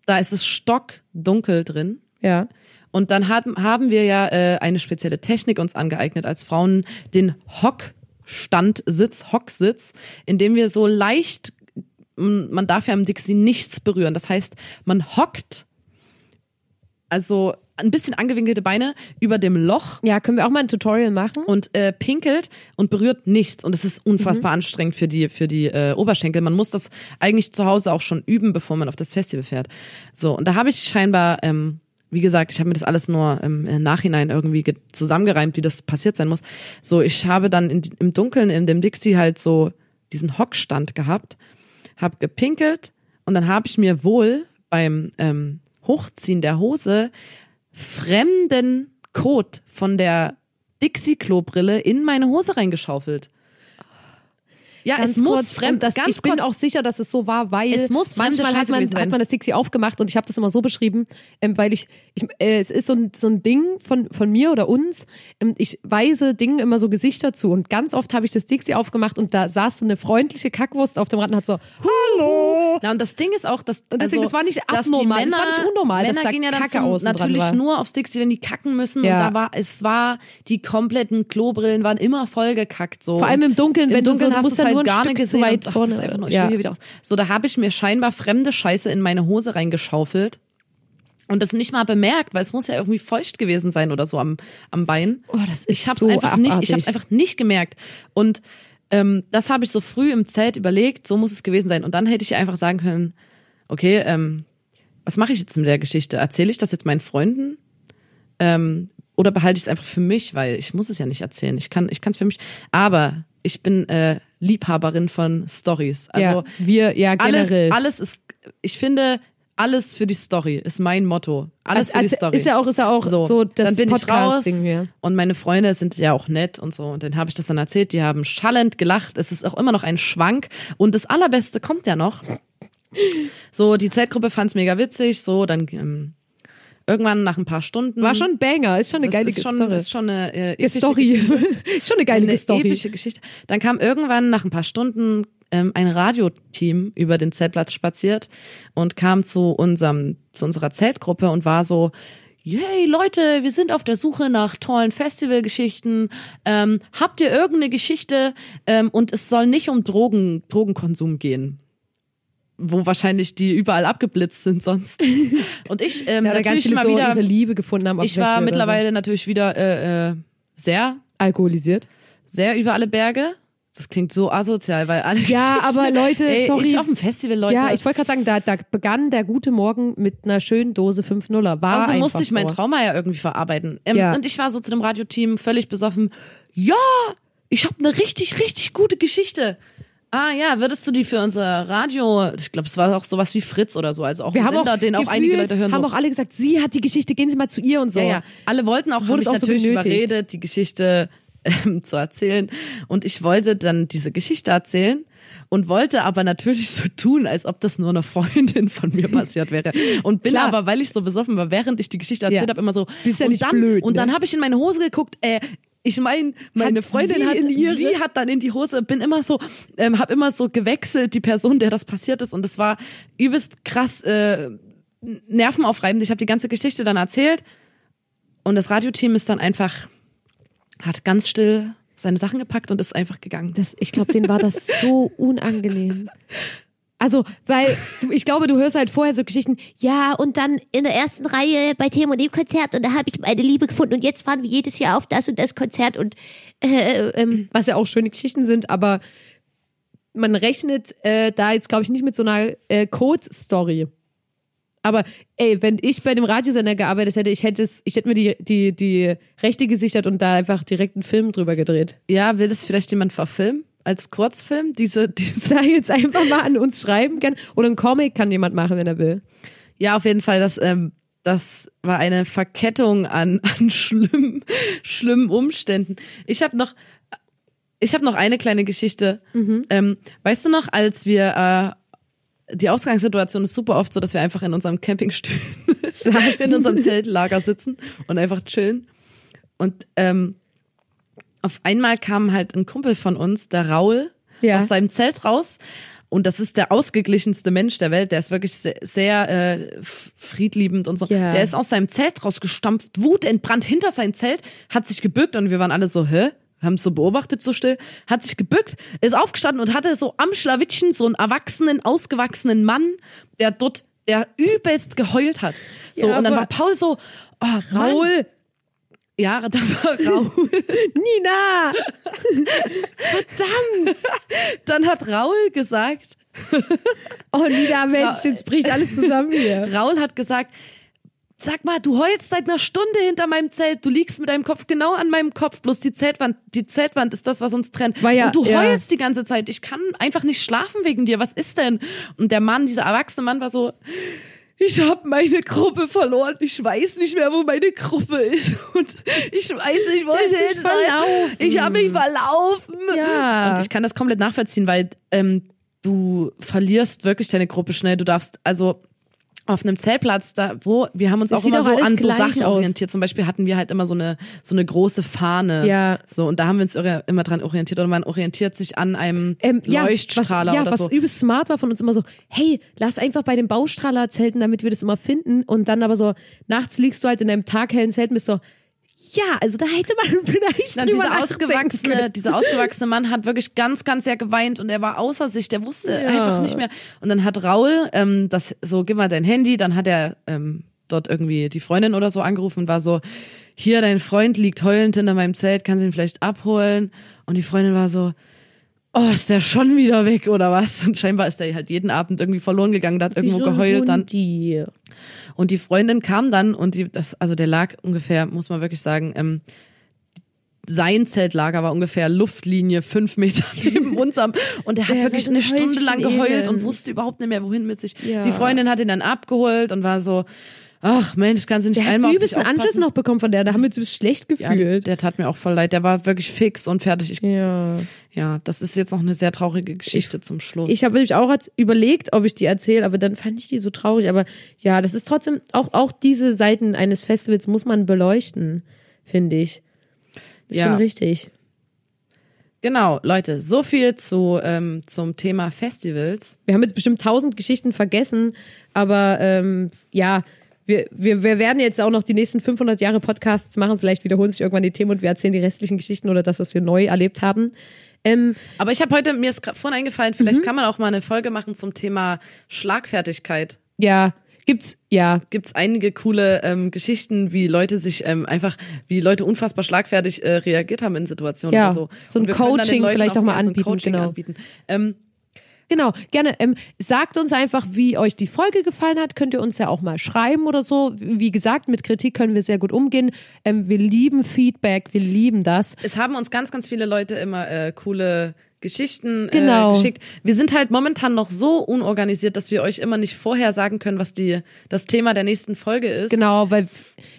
Da ist es stockdunkel drin. Ja. Und dann haben, haben wir ja äh, eine spezielle Technik uns angeeignet als Frauen, den Hockstandsitz, Hocksitz, in dem wir so leicht, man darf ja im Dixie nichts berühren. Das heißt, man hockt, also ein bisschen angewinkelte Beine über dem Loch Ja, können wir auch mal ein Tutorial machen? und äh, pinkelt und berührt nichts und es ist unfassbar anstrengend für die für die äh, Oberschenkel. Man muss das eigentlich zu Hause auch schon üben, bevor man auf das Festival fährt. So und da habe ich scheinbar, ähm, wie gesagt, ich habe mir das alles nur im, im Nachhinein irgendwie ge- zusammengereimt, wie das passiert sein muss. So ich habe dann in, im Dunkeln in dem Dixie halt so diesen Hockstand gehabt, habe gepinkelt und dann habe ich mir wohl beim ähm, Hochziehen der Hose fremden Kot von der Dixie-Klo-Brille in meine Hose reingeschaufelt. Ja, Ganz es muss kurz, fremd, das, ganz ich bin auch sicher, dass es so war, weil Es muss manchmal hat man, hat man das Dixie aufgemacht und ich habe das immer so beschrieben, ähm, weil ich, ich äh, es ist so ein, so ein Ding von, von mir oder uns, ähm, ich weise Dingen immer so Gesichter zu und ganz oft habe ich das Dixie aufgemacht und da saß so eine freundliche Kackwurst auf dem Rad und hat so, hallo. Na, und das Ding ist auch, dass Und deswegen, also, das war nicht abnormal, das Männer, war nicht unnormal, Männer dass da gehen ja dann Kacke zum, außen dran natürlich nur aufs Dixie, wenn die kacken müssen. Ja. Und da war, es war, die kompletten Klobrillen waren immer vollgekackt. So. Vor allem im Dunkeln, Im wenn du so- Dunkeln du hast musst du halt nur gar nicht gesehen. weit und, ach, das vorne, einfach nur, ich ja. hier wieder aus. So, da habe ich mir scheinbar fremde Scheiße in meine Hose reingeschaufelt. Und das nicht mal bemerkt, weil es muss ja irgendwie feucht gewesen sein oder so am, am Bein. Oh, das ist ich hab's so einfach nicht, ich hab's abartig. einfach nicht gemerkt. Und ähm, das habe ich so früh im Zelt überlegt, so muss es gewesen sein. Und dann hätte ich einfach sagen können, okay, ähm, was mache ich jetzt mit der Geschichte? Erzähle ich das jetzt meinen Freunden? Ähm, oder behalte ich es einfach für mich, weil ich muss es ja nicht erzählen. Ich kann, ich kann es für mich. Aber ich bin äh, Liebhaberin von Stories. Also ja, wir, ja, alles, generell. alles ist, ich finde, alles für die Story ist mein Motto. Alles für die Story. Ist ja auch, ist ja auch so, So, das dann bin ich raus hier. und meine Freunde sind ja auch nett und so. Und dann habe ich das dann erzählt, die haben schallend gelacht. Es ist auch immer noch ein Schwank. Und das Allerbeste kommt ja noch. So, die Zeltgruppe fand's mega witzig. So, dann ähm, irgendwann nach ein paar Stunden. War schon ein Banger, ist schon eine geile ist schon, Story. ist schon eine äh, epische Story. Geschichte. ist schon eine geile eine Story. epische Geschichte. Dann kam irgendwann nach ein paar Stunden ähm, ein Radioteam über den Zeltplatz spaziert und kam zu unserem zu unserer Zeltgruppe und war so Yay, Leute, wir sind auf der Suche nach tollen Festivalgeschichten. Ähm, habt ihr irgendeine Geschichte? Ähm, und es soll nicht um Drogen, Drogenkonsum gehen. Wo wahrscheinlich die überall abgeblitzt sind sonst. Und ich ähm, Ja, natürlich mal so wieder. Liebe gefunden haben. Ich war mittlerweile natürlich wieder äh, äh, sehr So. Alkoholisiert. sehr über alle Berge. Das klingt so asozial, weil alle Ja, aber Leute, Ey, sorry. Ich auf dem Festival, Leute. Ja, ich wollte gerade sagen, da, da begann der gute Morgen mit einer schönen Dose 5 Nuller. War also musste ich mein so. Trauma ja irgendwie verarbeiten. Ähm, Ja. Und ich war so zu dem Radioteam völlig besoffen. Ja, ich habe eine richtig, richtig gute Geschichte. Ah ja, würdest du die für unser Radio, ich glaube, es war auch sowas wie Fritz oder so, also auch Wir haben Sender, auch den auch einige Leute hören. haben so. auch alle gesagt, sie hat die Geschichte, gehen Sie mal zu ihr und so. Ja, ja. Alle wollten auch, Wurde es auch so natürlich genötigt. überredet, die Geschichte ähm, zu erzählen. Und ich wollte dann diese Geschichte erzählen und wollte aber natürlich so tun, als ob das nur einer Freundin von mir passiert wäre. Und bin Klar. aber, weil ich so besoffen war, während ich die Geschichte erzählt Ja. habe, immer so. Bist ja und nicht dann, blöd, Und ne? dann habe ich in meine Hose geguckt, äh, ich meine, meine Hat Freundin sie hat, sie hat dann in die Hose, bin immer so, ähm, hab immer so gewechselt, die Person, der das passiert ist. Und es war übelst krass, äh, nervenaufreibend. Ich habe die ganze Geschichte dann erzählt. Und das Radioteam ist dann einfach, hat ganz still seine Sachen gepackt und ist einfach gegangen. Das, ich glaube, denen war das so unangenehm. Also, weil du, ich glaube, du hörst halt vorher so Geschichten, ja, und dann in der ersten Reihe bei dem und dem Konzert und da habe ich meine Liebe gefunden und jetzt fahren wir jedes Jahr auf das und das Konzert und äh, ähm, was ja auch schöne Geschichten sind, aber man rechnet äh, da jetzt, glaube ich, nicht mit so einer äh, Code-Story. Aber ey, wenn ich bei dem Radiosender gearbeitet hätte, ich hätte es, ich hätte mir die, die, die Rechte gesichert und da einfach direkt einen Film drüber gedreht. Ja, will das vielleicht jemand verfilmen? Als Kurzfilm? Diese, diese da jetzt einfach mal an uns schreiben kann. Oder ein Comic kann jemand machen, wenn er will. Ja, auf jeden Fall, das, ähm, das war eine Verkettung an, an schlimm, schlimmen Umständen. Ich habe noch, ich habe noch eine kleine Geschichte. Ähm, weißt du noch, als wir äh, die Ausgangssituation ist super oft so, dass wir einfach in unserem Campingstuhl in unserem Zeltlager sitzen und einfach chillen. Und ähm, auf einmal kam halt ein Kumpel von uns, der Raul, Ja. aus seinem Zelt raus. Und das ist der ausgeglichenste Mensch der Welt. Der ist wirklich sehr, sehr äh, friedliebend und so. Ja. Der ist aus seinem Zelt rausgestampft, wutentbrannt hinter sein Zelt, hat sich gebückt und wir waren alle so, hä? Haben es so beobachtet, so still, hat sich gebückt, ist aufgestanden und hatte so am Schlawittchen so einen erwachsenen, ausgewachsenen Mann, der dort, der übelst geheult hat. So, Ja, und dann war Paul so, oh, Raul. Raul! Ja, da war Raul. Nina! Verdammt! dann hat Raul gesagt, Oh, Nina, Mensch, jetzt bricht alles zusammen hier. Raul hat gesagt, sag mal, du heulst seit einer Stunde hinter meinem Zelt, du liegst mit deinem Kopf genau an meinem Kopf, bloß die Zeltwand, die Zeltwand ist das, was uns trennt. War ja- und du ja. heulst die ganze Zeit, ich kann einfach nicht schlafen wegen dir, was ist denn? Und der Mann, dieser erwachsene Mann war so, ich habe meine Gruppe verloren. Ich weiß nicht mehr, wo meine Gruppe ist. Und ich weiß nicht, wo ich hin verlaufen. Ich habe mich verlaufen. Ja. Und ich kann das komplett nachvollziehen, weil ähm, du verlierst wirklich deine Gruppe schnell. Du darfst also auf einem Zeltplatz, da wo wir haben uns Das auch immer so an so Sachen aus. orientiert. Zum Beispiel hatten wir halt immer so eine so eine große Fahne. Ja. So und da haben wir uns immer dran orientiert oder man orientiert sich an einem Ähm, ja, Leuchtstrahler was, ja, oder was so. übelst smart war von uns immer so, hey, lass einfach bei dem Baustrahler zelten, damit wir das immer finden. Und dann aber so, nachts liegst du halt in einem taghellen Zelt und bist so, ja, also da hätte man vielleicht drüber dieser ausgewachsene, dieser ausgewachsene Mann hat wirklich ganz, ganz sehr geweint und er war außer sich. Der wusste Ja. einfach nicht mehr. Und dann hat Raul ähm, das so, gib mal dein Handy. Dann hat er ähm, dort irgendwie die Freundin oder so angerufen und war so, hier dein Freund liegt heulend hinter meinem Zelt, kannst du ihn vielleicht abholen? Und die Freundin war so, oh, ist der schon wieder weg oder was? Und scheinbar ist der halt jeden Abend irgendwie verloren gegangen, da hat irgendwo Wie so ein geheult. Dann Hundi. Und die Freundin kam dann und die, das, also der lag ungefähr, muss man wirklich sagen, ähm, sein Zeltlager war ungefähr Luftlinie fünf Meter neben unserem und er hat Der wirklich eine ein Stunde lang geheult und wusste überhaupt nicht mehr, wohin mit sich. Ja. Die Freundin hat ihn dann abgeholt und war so, ach Mensch, kannst du nicht Der hat einmal auf dich übelst einen Anschluss noch bekommen von der, da haben wir uns schlecht Ja, gefühlt. der tat mir auch voll leid. Der war wirklich fix und fertig. Ich, Ja. ja, das ist jetzt noch eine sehr traurige Geschichte zum Schluss. Ich habe nämlich auch überlegt, ob ich die erzähle, aber dann fand ich die so traurig. Aber ja, das ist trotzdem, auch, auch diese Seiten eines Festivals muss man beleuchten, finde ich. Das ist Ja. schon richtig. genau, Leute, so viel zu ähm, zum Thema Festivals. Wir haben jetzt bestimmt tausend Geschichten vergessen, aber ähm, ja, wir, wir, wir werden jetzt auch noch die nächsten 500 Jahre Podcasts machen. Vielleicht wiederholen sich irgendwann die Themen und wir erzählen die restlichen Geschichten oder das, was wir neu erlebt haben. Ähm, Aber ich habe heute, mir ist vorhin eingefallen, vielleicht kann man auch mal eine Folge machen zum Thema Schlagfertigkeit. ja, gibt's, ja, Gibt es einige coole ähm, Geschichten, wie Leute sich ähm, einfach, wie Leute unfassbar schlagfertig äh, reagiert haben in Situationen Ja, oder so. so ein Coaching vielleicht auch mal ja, so ein anbieten, Coaching genau. anbieten. Ähm, Genau, gerne. Ähm, sagt uns einfach, wie euch die Folge gefallen hat. Könnt ihr uns ja auch mal schreiben oder so. Wie gesagt, mit Kritik können wir sehr gut umgehen. Ähm, wir lieben Feedback, wir lieben das. es haben uns ganz, ganz viele Leute immer äh, coole Geschichten Genau. äh, geschickt. Wir sind halt momentan noch so unorganisiert, dass wir euch immer nicht vorher sagen können, was die das Thema der nächsten Folge ist. Genau, weil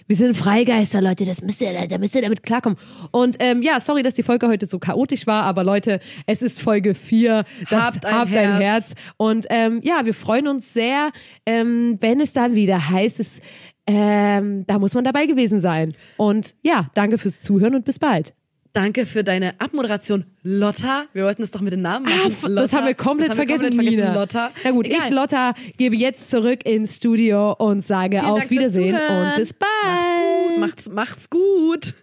wir sind Freigeister, Leute. Das müsst ihr, da müsst ihr damit klarkommen. Und ähm, ja, sorry, dass die Folge heute so chaotisch war, aber Leute, es ist Folge 4. Das Habt ein habt ein Herz. Herz. Und ähm, ja, wir freuen uns sehr, ähm, wenn es dann wieder heißt, es, ähm, da muss man dabei gewesen sein. Und ja, danke fürs Zuhören und bis bald. Danke für deine Abmoderation, Lotta. Wir wollten es doch mit den Namen machen. Ah, f- das Lotta. haben wir komplett haben wir vergessen, komplett. Lotta. Na gut, Egal. ich, Lotta, gebe jetzt zurück ins Studio und sage Vielen auf Dank Wiedersehen und bis bald. Macht's gut. Macht's, macht's gut.